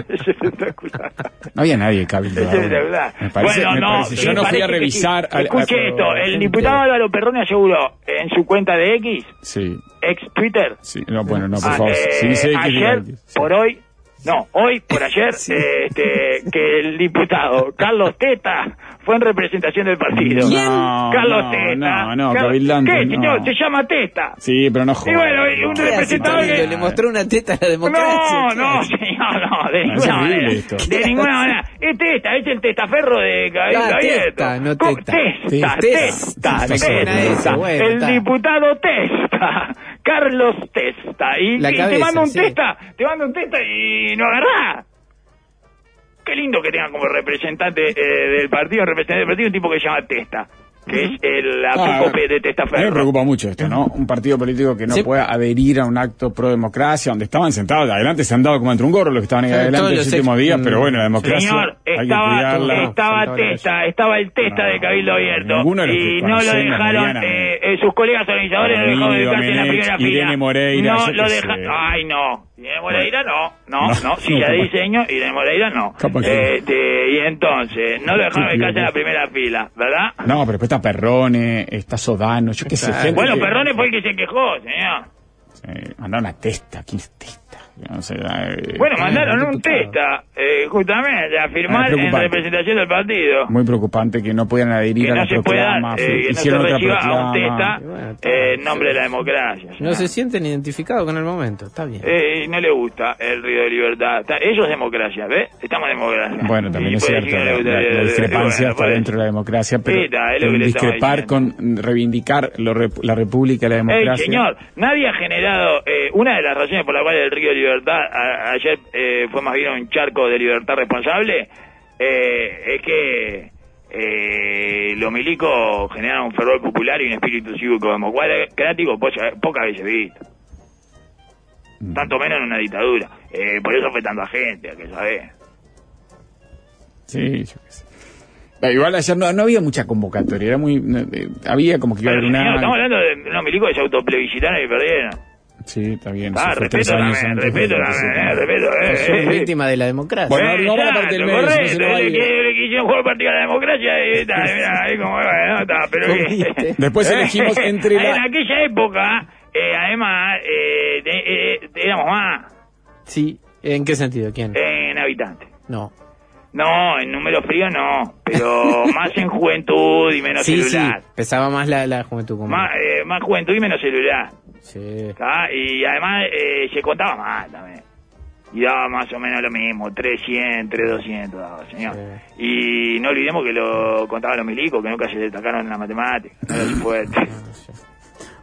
es espectacular. No había nadie de Cabildo. Es espectacular. Me parece, bueno, me no, parece. Yo me no fui a que revisar... sí. al- Escuche a- esto, el gente. diputado Álvaro Perrone aseguró en su cuenta de X, Sí, ex Twitter, sí. No, bueno, no, por Ah, favor. eh, si dice X, ayer, diga X. Sí. por hoy, no, hoy por ayer, eh, este, que el diputado Carlos Teta fue en representación del partido. No, Carlos no, Teta. no, no, Carlos- cabildante, ¿Qué, no. señor? Se llama Teta. Sí, pero no Y jodas. bueno, y un no. ¿Qué hace, representante que- Le mostró una teta a la democracia. No, ¿Qué no, señor, no, de es ninguna manera. esto. De ninguna manera. Es testa, es el testaferro de Cabildo Ah, Abierto. testa, no teta. Testa, Testa. testa, testa. eso, bueno, El diputado Testa, Carlos Testa. Y, La y te manda un sí. testa, te manda un testa y no agarrás. Qué lindo que tenga como representante eh, del partido, representante del partido, un tipo que se llama Testa, que es el Ah, apócope de A mí me Testaferro. preocupa mucho esto, ¿no? Un partido político que no Sí. pueda adherir a un acto pro democracia, donde estaban sentados adelante, se han dado como entre un gorro los que estaban ahí Sí, adelante los últimos días, pero bueno, la democracia Señor, hay que estaba, cuidarla. estaba Testa, estaba el Testa No, de Cabildo Abierto de y no lo dejaron, eh, eh, sus colegas organizadores no lo dejaron Amigo, dedicarse en la primera Irene fila. Moreira, no lo dejaron, ay no, Irene Moreira no, no, No, no, si no, ya de diseño, Irene Moreira no. Este, y entonces, no lo dejaron dedicarse en la primera fila, ¿verdad? No, pero después está Perrone, está Sodano, yo qué sé, gente Bueno, Perrone fue el que se quejó, señor. Eh, mandaron a Testa, ¿quién es Testa? Yo No sé, eh, Bueno, mandaron un. Testa, eh, justamente, a firmar Ah, en representación del partido. Muy preocupante que no pudieran adherir que a no la se pueda, proclama, eh, que no se hicieron otra reciba a un proclama. testa bueno, eh, en nombre de la democracia. No se sienten identificados con el momento. Está bien. Eh, no le gusta el río de libertad. Está- es democracia, ¿ves? Estamos en democracia. Bueno, también Y es cierto, la, la- la discrepancia bueno, está dentro de la democracia, pero, está, es discrepar con reivindicar lo la república y la democracia. señor, nadie ha generado. eh, una de las razones por las cuales el río de libertad a- ayer eh, fue más bien un charco de libertad responsable eh, es que eh, los milicos generan un fervor popular y un espíritu cívico democrático po- pocas veces visto. Mm. Tanto menos en una dictadura. Eh, por eso fue tanta gente, que sabés. Sí, yo qué sé. Eh, Igual ayer no, no había mucha convocatoria, era muy, no, eh, había como que iba a haber una... estamos hablando de unos milicos que se autoplebiscitaron y perdieron. Sí, está bien. Ah, años también, antes de- respeto también, eh, respeto. eh, eh, eh. víctimas de la democracia. Bueno, Eh, a la parte del medio, si no se quisieron jugar partido a la democracia y está, mira, ahí como, bueno, está, pero. Después elegimos entre la- En aquella época, eh, además, eh, de- eh, éramos más Sí. ¿En qué sentido? ¿Quién? en habitantes. No. No, en número frío no, pero más en juventud y menos Sí, sí. celular. Pesaba más la, la juventud como. Más, eh, más juventud y menos celular. Y además eh, se contaba más también. Y daba más o menos lo mismo, 300, 3200 daba, señor. Y no olvidemos que lo contaban los milicos, que nunca se destacaron en la matemática. No era su fuerte.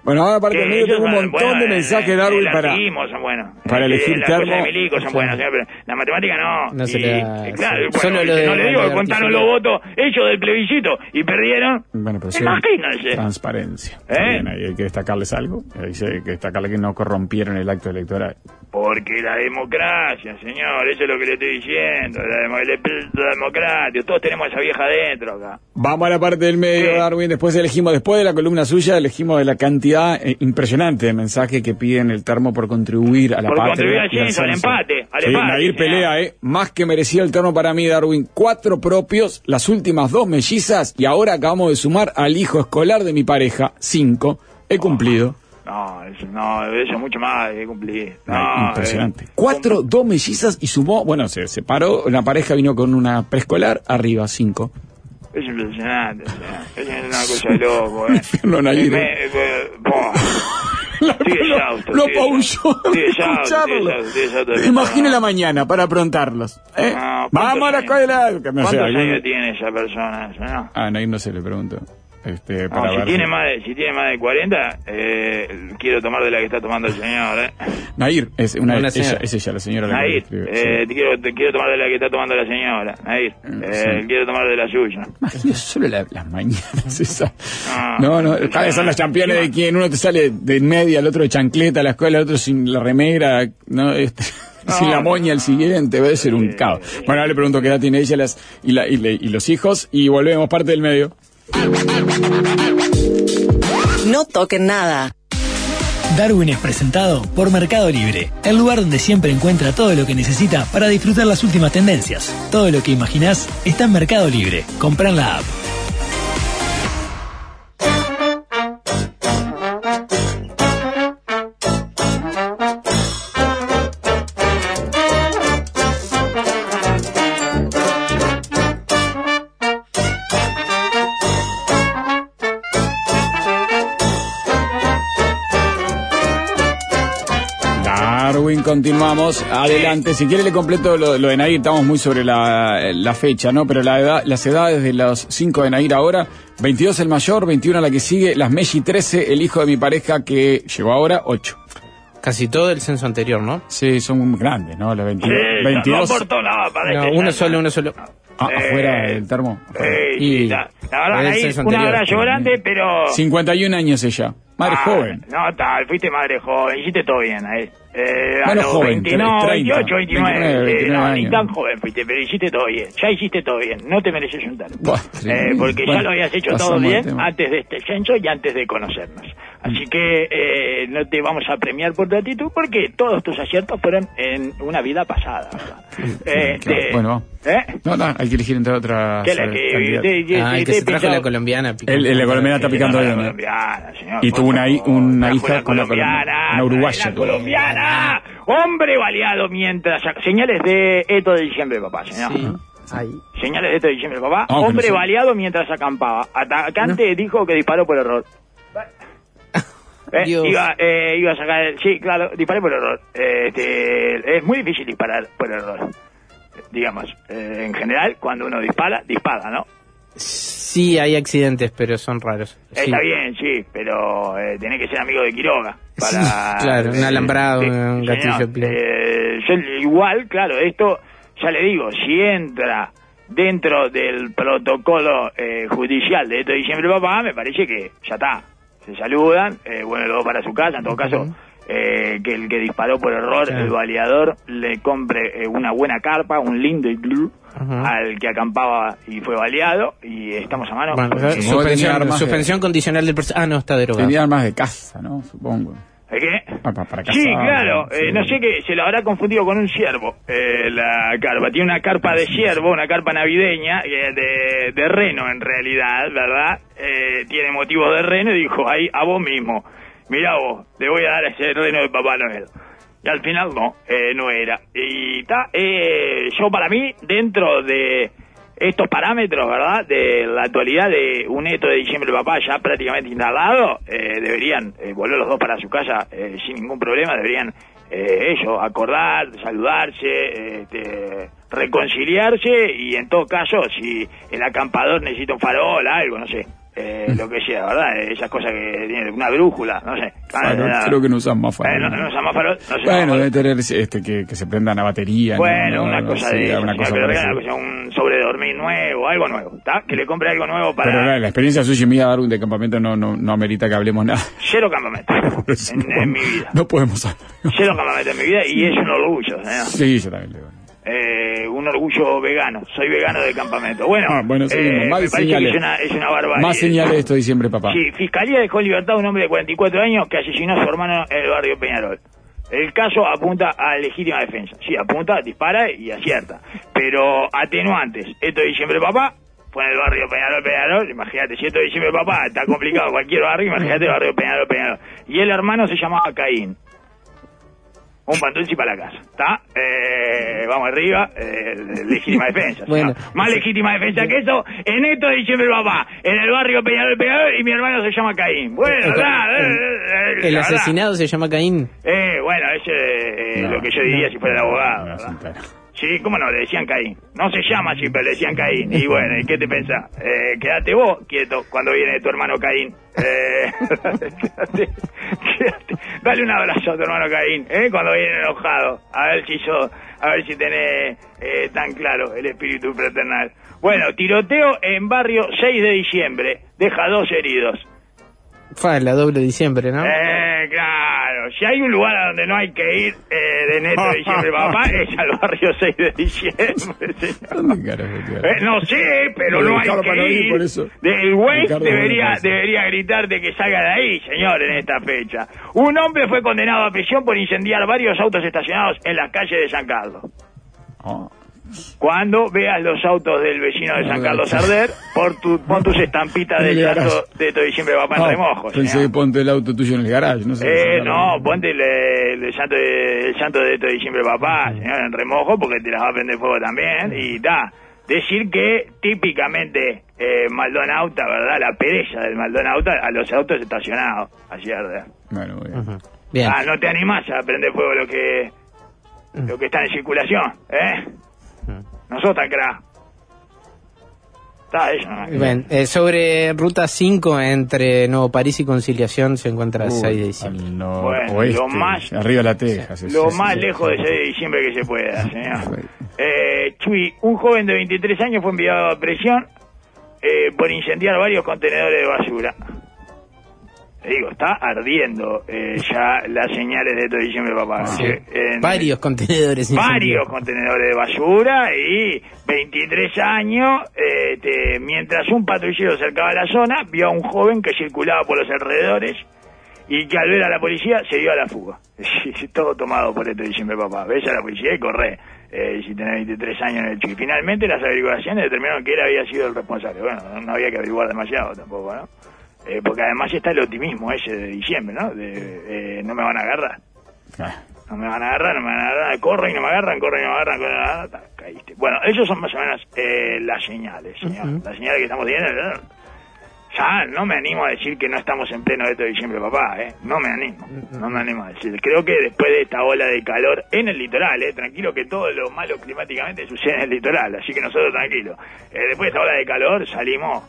Bueno, ahora aparte del Que medio ellos tengo un montón bueno, de en- mensajes, en Darwin, para... artismo son buenos. para elegir Las cosas de termo. milicos son Sí. buenas, señor, pero la matemática no. No se Y, le da- eh, claro, sí. bueno, Solo lo de- no le digo que contaron los votos ellos del plebiscito y perdieron. Bueno, pero sí, Imagínense. transparencia. ¿Eh? Hay que destacarles algo. Hay que destacarle que no corrompieron el acto electoral. Porque la democracia, señor, eso es lo que le estoy diciendo, la, demo- el espíritu democrático, todos tenemos esa vieja adentro acá. Vamos a la parte del medio. Darwin. Después elegimos, después de la columna suya, elegimos de la cantidad cantidad eh, impresionante de mensajes que piden el termo por contribuir a la Por patria. contribuir al censo, empate, al Sí, empate, Nadir pelea, ¿eh? Más que merecido el termo para mí, Darwin. Cuatro propios, las últimas dos mellizas, y ahora acabamos de sumar al hijo escolar de mi pareja, cinco. He cumplido. No, eso, no, eso mucho más que cumplir. Ay, No, impresionante. eh, Cuatro, dos mellizas y sumó, bueno, se separó, la pareja vino con una preescolar, arriba, cinco. Es impresionante, o sea, es una cosa de loco, eh. Lo, lo Imagine escuchar. la mañana para aprontarlos. ¿eh? No, ¿cuántos Vamos a la escuela. No ¿Cuántos años tiene esa persona? No. Ah, Nair no se le pregunto. Este, No, para si, ver tiene si- más de, si tiene más de 40, eh, quiero tomar de la que está tomando el señor. ¿eh? Nair, es, una, Una ella, es ella, la señora. la que Nair, eh, sí. te, quiero, te quiero tomar de la que está tomando la señora. Nair, eh, sí. quiero tomar de la suya. Imagino solo la- las mañanas esa. Ah, No, no, cada vez son los campeones de quien uno te sale de media, el otro de chancleta a la escuela, el otro sin la remera, no, este, sin la moña el siguiente, debe ser un caos. Bueno, ahora le pregunto qué edad tiene ella las, y, la, y, le- y los hijos y volvemos parte del medio. No toquen nada. Darwin es presentado por Mercado Libre, el lugar donde siempre encuentra todo lo que necesita para disfrutar las últimas tendencias. Todo lo que imaginás está en Mercado Libre. Compran la app. Continuamos. Adelante. Si quiere le completo lo, lo de Nair. Estamos muy sobre la, la fecha, ¿no? Pero la edad, las edades de los 5 de Nair ahora. 22 el mayor, 21 la que sigue. Las Messi 13, el hijo de mi pareja que llegó ahora, 8. Casi todo el censo anterior, ¿no? Sí, son muy grandes, ¿no? Las 22. Sí, 22. no aportó nada para No, uno solo, uno solo. Ah, Eh, afuera del termo. afuera. Eh, y la, la verdad, ahí censo un anterior. abrazo grande, pero... 51 años ella. Madre Ah, joven. No, tal, fuiste madre joven, hiciste todo bien ahí. Eh, a Bueno, los joven, 20, no, 30, 28, 29, 29, sí, 29 no, ni tan joven fuiste, pero hiciste todo bien, ya hiciste todo bien, no te mereces un termo. Buah, Eh, porque ya lo habías hecho todo bien antes de este censo y antes de conocernos. Así que eh, no te vamos a premiar por tu actitud porque todos tus aciertos fueron en una vida pasada. Eh, claro. te- Bueno. ¿Eh? No, no, hay que elegir entre otras. ¿Qué la eh, que- te- Ah, el que se trajo la colombiana. El- el de colombiana está picando colombiana, Y tuvo una una hija con la colombiana, colombiana, una uruguaya. La hombre baleado mientras señales de esto de diciembre, papá, señor. Sí. Ahí. Señales de esto de diciembre, papá. Hombre no sé. baleado mientras acampaba. Atacante dijo que disparó por error. Eh, iba, eh, iba a sacar el... Sí, claro, disparé por error. Eh, este, es muy difícil disparar por error. Digamos, eh, en general, cuando uno dispara, dispara, ¿no? Sí, hay accidentes, pero son raros. Sí. Está bien, sí, pero eh, tenés que ser amigo de Quiroga. Para, Sí, claro, un alambrado, un gatillo señor. Eh, igual, claro, esto, ya le digo, si entra dentro del protocolo eh, judicial de esto de diciembre, papá, me parece que ya está. Se saludan, eh, bueno, luego para su casa, en todo caso, eh, que el que disparó por error, el baleador, le compre eh, una buena carpa, un lindo iglú, Ajá. al que acampaba y fue baleado, y estamos a mano. Bueno, suspensión, armas de- suspensión condicional del proceso. Ah, no, está derogado. Tenía armas de caza, ¿no? Supongo. Ah, pa- para Sí, claro. sí. eh, no sé qué, se lo habrá confundido con un ciervo. eh, la carpa. Tiene una carpa de ciervo, una carpa navideña, eh, de, de reno en realidad, ¿verdad? Eh, tiene motivo de reno y dijo, ahí, a vos mismo. Mirá vos, le voy a dar ese reno de Papá Noel. Y al final no, eh, no era. Y está, eh, yo para mí, dentro de estos parámetros, ¿verdad? De la actualidad de un neto de diciembre papá ya prácticamente instalado, eh, deberían eh, volver los dos para su casa eh, sin ningún problema, deberían eh, ellos acordar, saludarse, este, reconciliarse y en todo caso, si el acampador necesita un farol, algo, no sé, eh, lo que sea, ¿verdad? Eh, Esas cosas que tienen una brújula, no sé. Farol, Ah, creo que no usan más eh, farol. no, no usan más farol, no Bueno, debe farol. tener este, que, que se prendan a batería. ¿no? Bueno, No, una cosa de una cosa un sobre de dormir nuevo, algo nuevo, ¿está? Que le compre algo nuevo para Pero la, experiencia suya y mía dar un de campamento no, no, no amerita que hablemos nada. cero campamento en, en mi vida. No podemos hablar. Cero campamento en mi vida y es un orgullo, señor. Sí, yo también le digo. Eh, un orgullo vegano. Soy vegano de campamento. Bueno, Ah, bueno, eh, Más me parece que señales. es una, es una. Más señales esto diciembre, papá. Sí, Fiscalía dejó en libertad a un hombre de 44 años que asesinó a su hermano en el barrio Peñarol. El caso apunta a legítima defensa. Sí, apunta, dispara y acierta. Pero atenuantes. Esto de diciembre, papá, fue en el barrio Peñarol, Peñarol. Imagínate, si esto de diciembre, papá, está complicado cualquier barrio, imagínate el barrio Peñarol, Peñarol. Y el hermano se llamaba Caín. Un pantulci para la casa, ¿está? Eh, vamos arriba, eh, legítima defensa. Bueno. Más legítima defensa que eso, en esto de diciembre, papá, en el barrio Peñarol, Peñarol, y mi hermano se llama Caín. Bueno, El- el- eh, eh, El la verdad. asesinado se llama Caín. Eh, bueno, ese eh, No, lo que yo diría si fuera el abogado. No. Sí, cómo no, le decían Caín. No se llama así, pero le decían Caín. Y bueno, ¿y qué te pensás? Eh, quédate vos quieto cuando viene tu hermano Caín. Eh, quédate, quédate. Dale un abrazo a tu hermano Caín, ¿eh? Cuando viene enojado. A ver si yo, a ver si tenés eh, tan claro el espíritu fraternal. Bueno, tiroteo en barrio 6 de diciembre. Deja dos heridos. Fue la doble diciembre, ¿no? Eh, claro. Si hay un lugar a donde no hay que ir eh, de neto de diciembre, papá, es al barrio 6 de diciembre, señor. ¿Dónde carajo? Eh, no sé, pero no hay que ir. por eso. El Waze Ricardo debería, debería gritarte que salga de ahí, señor, en esta fecha. Un hombre fue condenado a prisión por incendiar varios autos estacionados en las calles de San Carlos. Oh, Cuando veas los autos del vecino de San Carlos arder, por tu, pon tus estampitas del garage. de todo diciembre, papá, en no, remojo, pensé señor. que ponte el auto tuyo en el garage, no sé. Eh, no, ponte el, el, el santo de, el santo de esto de diciembre, papá, señor, en remojo, porque te las va a prender fuego también. Y da, decir que típicamente eh, Maldonauta, ¿verdad? La pereza del Maldonauta a los autos estacionados. Así arde. Bueno, muy bien. Bien. Ah, no te animás a prender fuego lo que, lo que está en circulación, ¿eh? Nosotros acá. Está eso, ¿no? Bien, eh, sobre Ruta 5 entre Nuevo París y Conciliación se encuentra el 6 de diciembre. Bueno, oeste, lo más- arriba de la Texas. es- Lo es- más es- lejos de 6 de diciembre que se pueda, señor. Eh, Chuy, un joven de 23 años fue enviado a prisión eh, por incendiar varios contenedores de basura. Digo, está ardiendo eh, ya las señales de todo diciembre, papá. Sí. Eh, en- Varios contenedores. varios contenedores de basura y 23 años, eh, te- mientras un patrullero cercaba la zona, vio a un joven que circulaba por los alrededores y que al ver a la policía se dio a la fuga. Todo tomado por esto diciembre, papá. Ves a la policía y corre. Eh, si tenés 23 años en el chico. Y finalmente las averiguaciones determinaron que él había sido el responsable. Bueno, no, no había que averiguar demasiado tampoco, ¿no? Eh, porque además está el optimismo ese de diciembre, ¿no? De, eh, no me van a agarrar. Ah, No me van a agarrar, no me van a agarrar, corro y no me agarran, corro y no me agarran, corro y no me agarran, caíste. Bueno, esos son más o menos eh, las señales, señor. Las señales que estamos teniendo. ¿verdad? Ya no me animo a decir que no estamos en pleno de diciembre, papá, ¿eh? No me animo, no me animo a decir. Creo que después de esta ola de calor en el litoral, ¿eh? Tranquilo que todo lo malo climáticamente sucede en el litoral, así que nosotros tranquilos. Eh, después de esta ola de calor salimos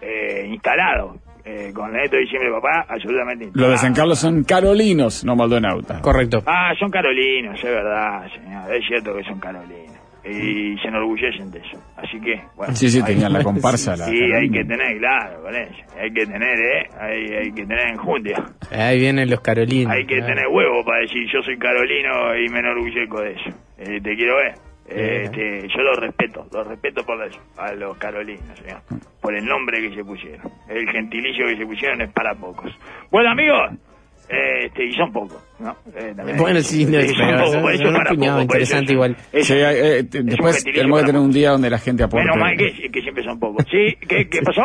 eh, instalados. Eh, con de diciembre, papá, absolutamente Los de San. Carlos son carolinos, no Maldonauta. Correcto. Ah, son carolinos, es verdad, señor. Es cierto que son carolinos. Y se enorgullecen de eso. Así que, bueno. Sí, sí, hay- tenían la comparsa. la Sí, hay que tener, claro, con eso. Hay que tener, ¿eh? Hay, hay que tener enjundia. Ahí vienen los Carolinos. Hay que tener huevo para decir yo soy carolino y me enorgullezco de eso. Eh, te quiero ver. Eh, este, yo los respeto, los respeto por los, a los carolinos, señor. Por el nombre que se pusieron. El gentilicio que se pusieron es para pocos. Bueno, amigos, eh, este, y son pocos, ¿no? Eh, Bueno, sí, no, eh, pero es interesantes es- igual. es- Sí, eh, eh, es un después tenemos que tener un día donde la gente aporte. Menos mal que, que siempre son pocos. ¿Sí? ¿Qué, qué pasó?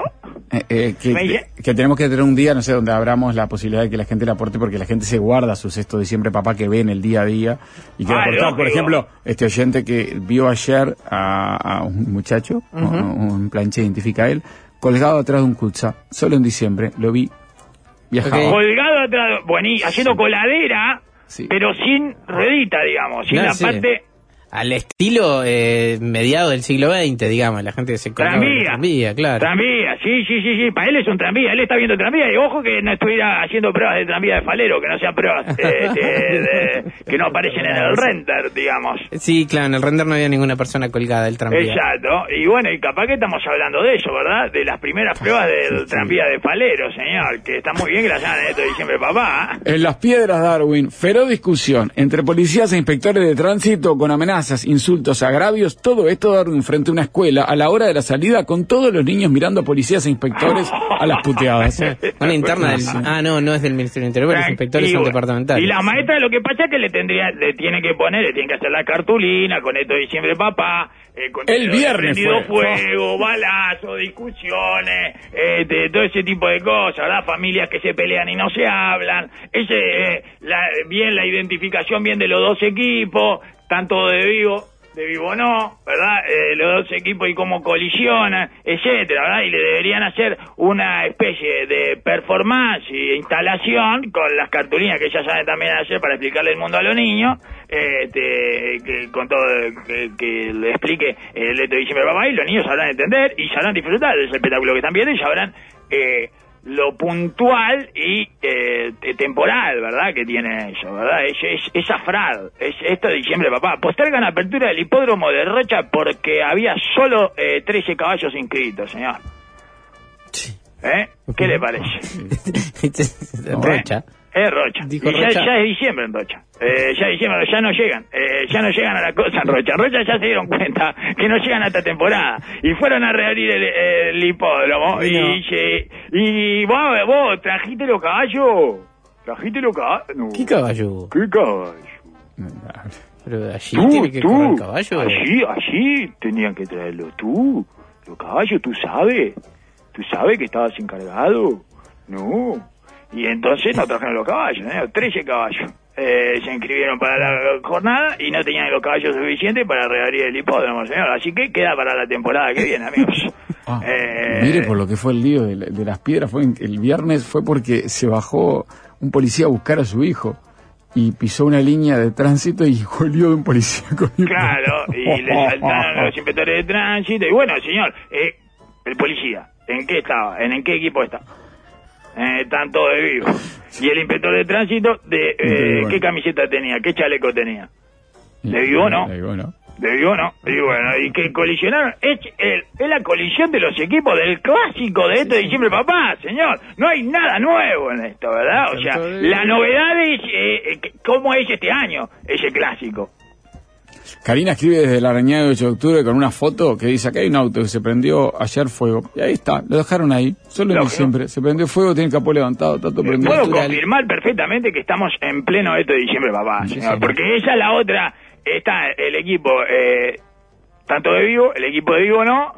Eh, eh, que, que tenemos que tener un día, no sé, donde abramos la posibilidad de que la gente le aporte, porque la gente se guarda su sexto de diciembre, papá, que ve en el día a día y quiere Ah, aportar. Por ejemplo, este oyente que vio ayer a, a un muchacho, un, un planche identifica a él, colgado atrás de un Kutza, solo en diciembre, lo vi, viajaba. Ok. Colgado atrás, bueno, y haciendo coladera, Sí. pero sin ruedita, digamos, sin No, la sí. parte... Al estilo eh, mediado del siglo XX, digamos, la gente se Tranvía. tranvía, claro. Tranvía, sí, sí, sí, sí. Para él es un tranvía. Él está viendo tranvía. Y ojo que no estuviera haciendo pruebas de tranvía de falero, que no sean pruebas eh, de- de- que no aparecen en el render, digamos. Sí, claro, en el render no había ninguna persona colgada del tranvía. Exacto. Y bueno, y capaz que estamos hablando de eso, ¿verdad? De las primeras pruebas del tranvía de falero, señor. Que está muy bien que las hagan en esto de diciembre, papá. En las piedras Darwin, feroz discusión entre policías e inspectores de tránsito con amenazas amenazas, insultos, agravios, todo esto Darwin frente a una escuela a la hora de la salida con todos los niños mirando a policías e inspectores a las puteadas. Una interna del... Ah, no, no es del Ministerio del Interior, pero los inspectores son departamentales. Y la maestra lo que pasa es que le tendría, le tiene que poner, le tiene que hacer la cartulina con esto de diciembre papá, eh, con El de viernes fue. fuego, balazo, discusiones, este, todo ese tipo de cosas, ¿verdad? Familias que se pelean y no se hablan, ese, eh, la, bien la identificación bien de los dos equipos, tanto de vivo, de vivo no, ¿verdad? Eh, los dos equipos y cómo colisionan, etcétera, ¿verdad? Y le deberían hacer una especie de performance e instalación con las cartulinas que ya saben también hacer para explicarle el mundo a los niños, este, que, con todo, que, le explique el hecho de diciembre papá y los niños sabrán entender y sabrán disfrutar del espectáculo que están viendo y sabrán eh, lo puntual y eh, te- temporal, ¿verdad? Que tiene eso, ¿verdad? Es, es, es afrad, es esto de diciembre, papá. Postergan la apertura del hipódromo de Rocha porque había solo eh, 13 caballos inscritos, señor. ¿Eh? ¿Qué le parece? Rocha. ¿Eh? Es Rocha. Dijo y ya, Rocha. ya es diciembre en Rocha. Eh, ya es diciembre, ya no llegan. Eh, ya no llegan a la cosa en Rocha. Rocha ya se dieron cuenta que no llegan a esta temporada. Y fueron a reabrir el, el hipódromo. Y. Y, y vos, vos, trajiste los caballos. Trajiste los caballos. No. ¿Qué caballo? ¿Qué caballo? Pero allí Tú, tiene que tú. correr caballo. Allí, allí tenían que traerlo tú. Los caballos, tú sabes. Tú sabes que estabas encargado. No. Y entonces no trajeron los caballos, ¿no? 13 caballos. Eh, se inscribieron para la jornada y no tenían los caballos suficientes para reabrir el hipódromo, señor. Así que queda para la temporada que viene, amigos. Ah, Eh, mire por lo que fue el lío de, la- de las piedras. Fue el viernes fue porque se bajó un policía a buscar a su hijo y pisó una línea de tránsito y golió de un policía con Claro, y le saltaron los inspectores de tránsito. Y bueno, señor, eh, el policía, ¿en qué estaba? ¿En, en qué equipo está? Eh, tanto de vivo. Y el inspector de tránsito, de eh, ¿qué camiseta tenía? ¿Qué chaleco tenía? ¿De vivo no? De vivo no. De vivo no. Y bueno, y que colisionaron. Es, el- es la colisión de los equipos del clásico de este diciembre, papá, señor. No hay nada nuevo en esto, ¿verdad? O sea, la novedad es eh, eh, cómo es este año ese clásico. Karina escribe desde la arañada de 8 de octubre con una foto que dice acá hay un auto que se prendió ayer fuego. Y ahí está, lo dejaron ahí, solo en diciembre. Se prendió fuego, tiene el capó levantado, está todo prendido. Puedo confirmar perfectamente que estamos en pleno esto de diciembre, papá, señor, porque es la otra. Está el equipo, eh, tanto de Vivo, el equipo de Vivo no,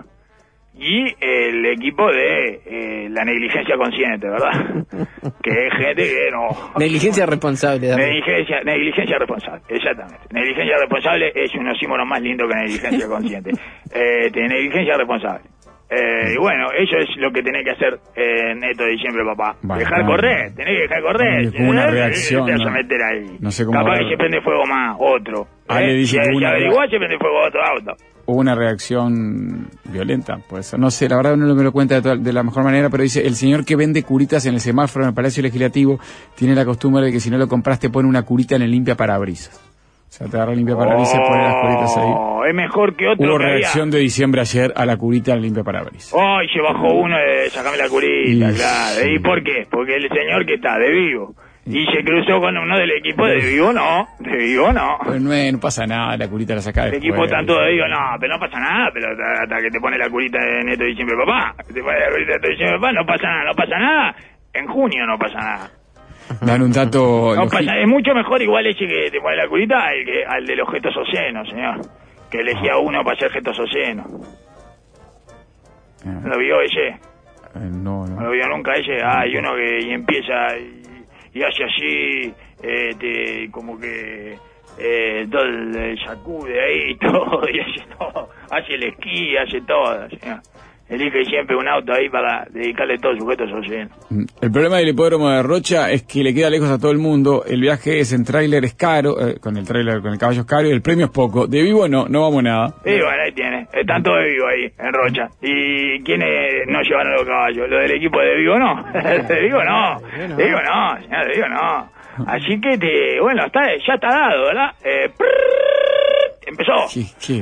y el equipo de eh, la negligencia consciente, ¿verdad? que es gente que no. Negligencia responsable. Negligencia, negligencia responsable, exactamente. Negligencia responsable es un oxímoron más lindo que negligencia consciente. Eh, de negligencia responsable. Eh, y bueno, eso es lo que tenés que hacer eh, en esto de diciembre, papá. Dejar correr, tenés que dejar correr. Como una Eh, reacción, Te vas a no. meter ahí. No sé cómo Capaz va- que se prende fuego más, otro. Ah, le dice si, que si averiguás, se prende fuego otro auto. Hubo una reacción violenta, pues no sé, la verdad no me lo cuenta de, toda- de la mejor manera, pero dice, el señor que vende curitas en el semáforo en el Palacio Legislativo tiene la costumbre de que si no lo compraste pone una curita en el limpia parabrisas. O sea, te agarra el limpia parabrisas y pone las curitas ahí. Oh, es mejor que otro Hubo que había. reacción de diciembre ayer a la curita en el limpia parabrisas. Ay, se bajó uno de sacame la curita, Y- claro. ¿Y por qué? Porque el señor que está de vivo. Y se cruzó con uno del equipo de vivo, no. De vivo, no. Pero no, es- no pasa nada, la curita la saca El después. equipo tanto de vivo, no. Pero no pasa nada, pero hasta, que te pone la curita en esto de diciembre, papá. Te pone la curita de esto de diciembre, papá, no pasa nada, no pasa nada. En junio no pasa nada. Dan un dato... No logi- pasa, es mucho mejor igual ese que te pone la curita al, que, al de los gestos obscenos, señor. Que elegía uno para hacer gestos obscenos. Ah, ¿Lo vio ese? eh, no, No no. lo vio nunca ese. Ah, hay uno que y empieza y, y hace así, eh, te- como que eh, todo el, sacude ahí y todo, y hace todo. Hace el esquí, hace todo. señor. Elige siempre un auto ahí para dedicarle todo su gesto social. Mm, El problema del hipódromo de Rocha es que le queda lejos a todo el mundo. El viaje es en tráiler es caro, eh, con el tráiler, con el caballo es caro y el premio es poco. De vivo no, no vamos nada. Y bueno, ahí tiene. Están todos de vivo ahí, en Rocha. ¿Y quiénes no llevaron los caballos? ¿Los del equipo de vivo no? de vivo no. De vivo no, señor, de vivo no. Así que, te, bueno, está, ya está dado, ¿verdad? Eh, empezó.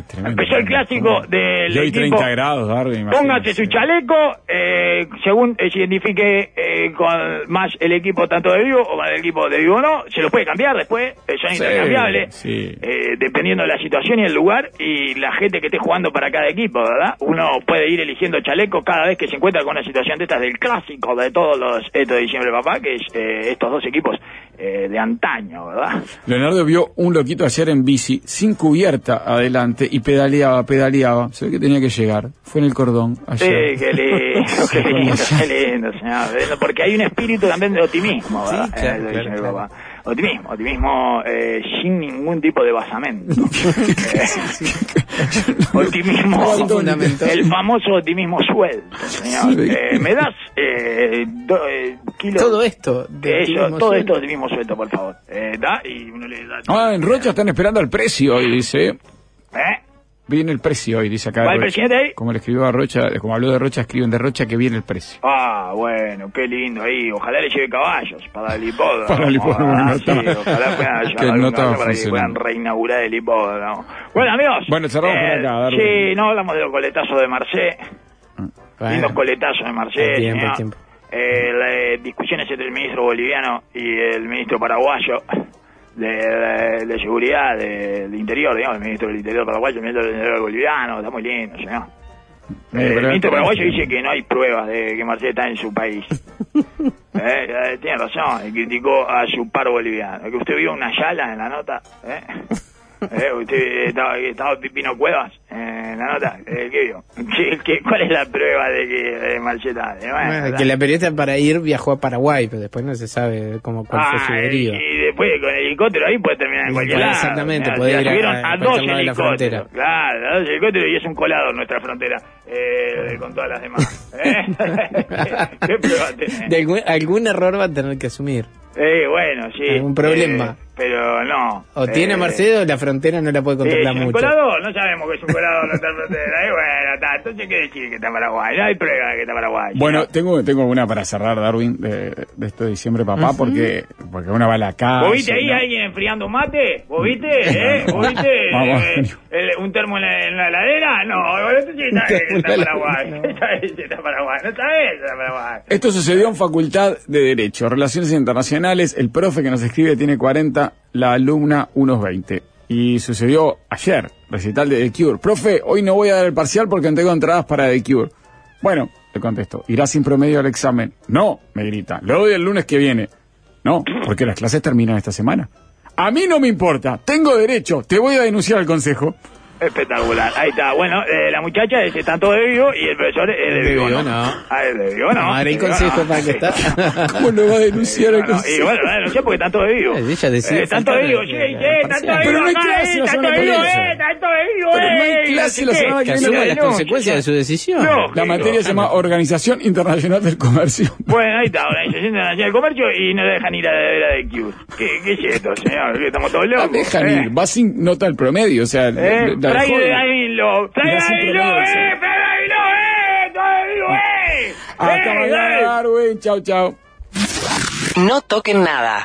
Tremendo. Empezó el clásico del Y hoy equipo. 30 grados, Darwin. Póngase su chaleco, eh, según eh, se identifique eh, con más el equipo tanto de Vivo o más el equipo de Vivo no, se lo puede cambiar después, eh, son Sí, intercambiables, eh, dependiendo de la situación y el lugar y la gente que esté jugando para cada equipo, ¿verdad? Uno puede ir eligiendo chaleco cada vez que se encuentra con una situación de estas del clásico de todos los estos de diciembre, papá, que es estos dos equipos eh, de antaño, ¿verdad? Leonardo vio un loquito ayer en bici, sin cubierta adelante, y pedaleaba, pedaleaba. Se ve que tenía que llegar. Fue en el cordón Sí, ayer. qué lindo, qué lindo, qué lindo, señor. Porque hay un espíritu también de optimismo, ¿verdad? Sí, claro, Eh, claro. Optimismo, optimismo eh, sin ningún tipo de basamento. Eh, optimismo, el famoso optimismo suelto, señor. Sí. Eh, ¿Me das eh, do- eh, kilos Todo esto de de eso, todo suelto. esto de optimismo suelto, por favor? Eh, da y uno le da. Ah, en Rocha están esperando el precio hoy, dice. ¿Eh? Viene el precio hoy, dice acá. ¿Va el presidente ahí? Como le escribió a Rocha, como habló de Rocha, escriben de Rocha que viene el precio. Ah, bueno, qué lindo ahí. Ojalá le lleve caballos para el hipódromo. Para el hipódromo, Ah, no sí, está. ojalá puedan Que no estaba para que puedan reinaugurar el hipódromo. Bueno, amigos. eh, Bueno, cerramos por acá, Darwin. Sí, no hablamos de los coletazos de Marcé. Bueno, Lindos coletazos de Marcé. Tiempo, tiempo. Eh, las eh, discusiones entre el ministro boliviano y el ministro paraguayo de, de- de seguridad de, de interior, digamos, el ministro del interior paraguayo, el ministro del interior boliviano, está muy lindo, señor. Eh, Eh, el ministro paraguayo dice que no hay pruebas de que Marcelo está en su país. Eh, tiene razón, y criticó a su par boliviano. Que usted vio una yala en la nota. ¿eh? Eh, usted estaba, estaba Pipino Cuevas eh, la nota. Eh, ¿Qué vio? ¿Qué, qué, cuál es la prueba de que? Eh, bueno, Bueno, está- que la periodista para ir viajó a Paraguay, pero después no se sabe cómo cuál fue su Ah, y, deriva. y después con el helicóptero ahí puede terminar en cualquier lado. exactamente, puede ir a- a dos de la helicópteros. frontera. Claro, a dos helicópteros y es un colado en nuestra frontera eh, con todas las demás. ¿Qué prueba tenés? De algún, algún error va a tener que asumir. Eh, bueno, sí. ¿Algún problema? Pero no. O tiene Marcedo o la frontera no la puede Sí, contemplar ¿es un mucho. colador? No sabemos que es un colador nuestra frontera. Y bueno, está, entonces ¿qué decir que está Paraguay? No hay prueba de que está Paraguay. Bueno, ¿no? tengo, tengo una para cerrar, Darwin, de, de esto de diciembre, papá, porque, porque uno va a la casa. ¿Vos viste ahí ¿no? alguien enfriando mate? ¿Vos viste? ¿Eh? ¿Vos viste? Vamos. eh, el- ¿Un termo en la, en la heladera? No, bueno, esto sí está, está Paraguay. no. Está Paraguay. No sabés, está en Paraguay. Esto sucedió en Facultad de Derecho, Relaciones Internacionales. El profe que nos escribe tiene 40, la alumna unos 20. Y sucedió ayer, recital de The Cure. Profe, hoy no voy a dar el parcial porque no tengo entradas para The Cure. Bueno, le contesto, ¿irá sin promedio al examen? No, me grita, lo doy el lunes que viene. No, porque las clases terminan esta semana. A mí no me importa, tengo derecho, te voy a denunciar al consejo. Espectacular. Ahí está. Bueno, eh, la muchacha es tanto de vivo y el profesor es de De vivo. vivo, ¿no? no. Ah, es de vivo, no. No, el De vivo, consejo no. para que está. ¿Cómo lo va a denunciar al Bueno, y bueno, no sé porque tanto de vivo. Eh, ella decide Eh, tanto de vivo, el- sí, el- sí, el tanto parcial. de Pero vivo no hay clase eh, la semana de que viene. eh, tanto de vivo, Pero no hay eh, clase no la semana que viene. no, las no, consecuencias de su decisión. No. La materia se llama Organización Internacional del Comercio. Bueno, ahí está, Organización Internacional del Comercio y no dejan ir a la vera de Cure. ¿Qué, qué es esto, señor? ¿Que estamos todos No locos? dejan eh? ir, va sin nota el promedio, o sea, Eh, Friday. Dailo, Friday promedio, eh. Friday Dailo, eh, eh. Eh, mañana, dale. Darwin. Chau, chau. No toquen nada.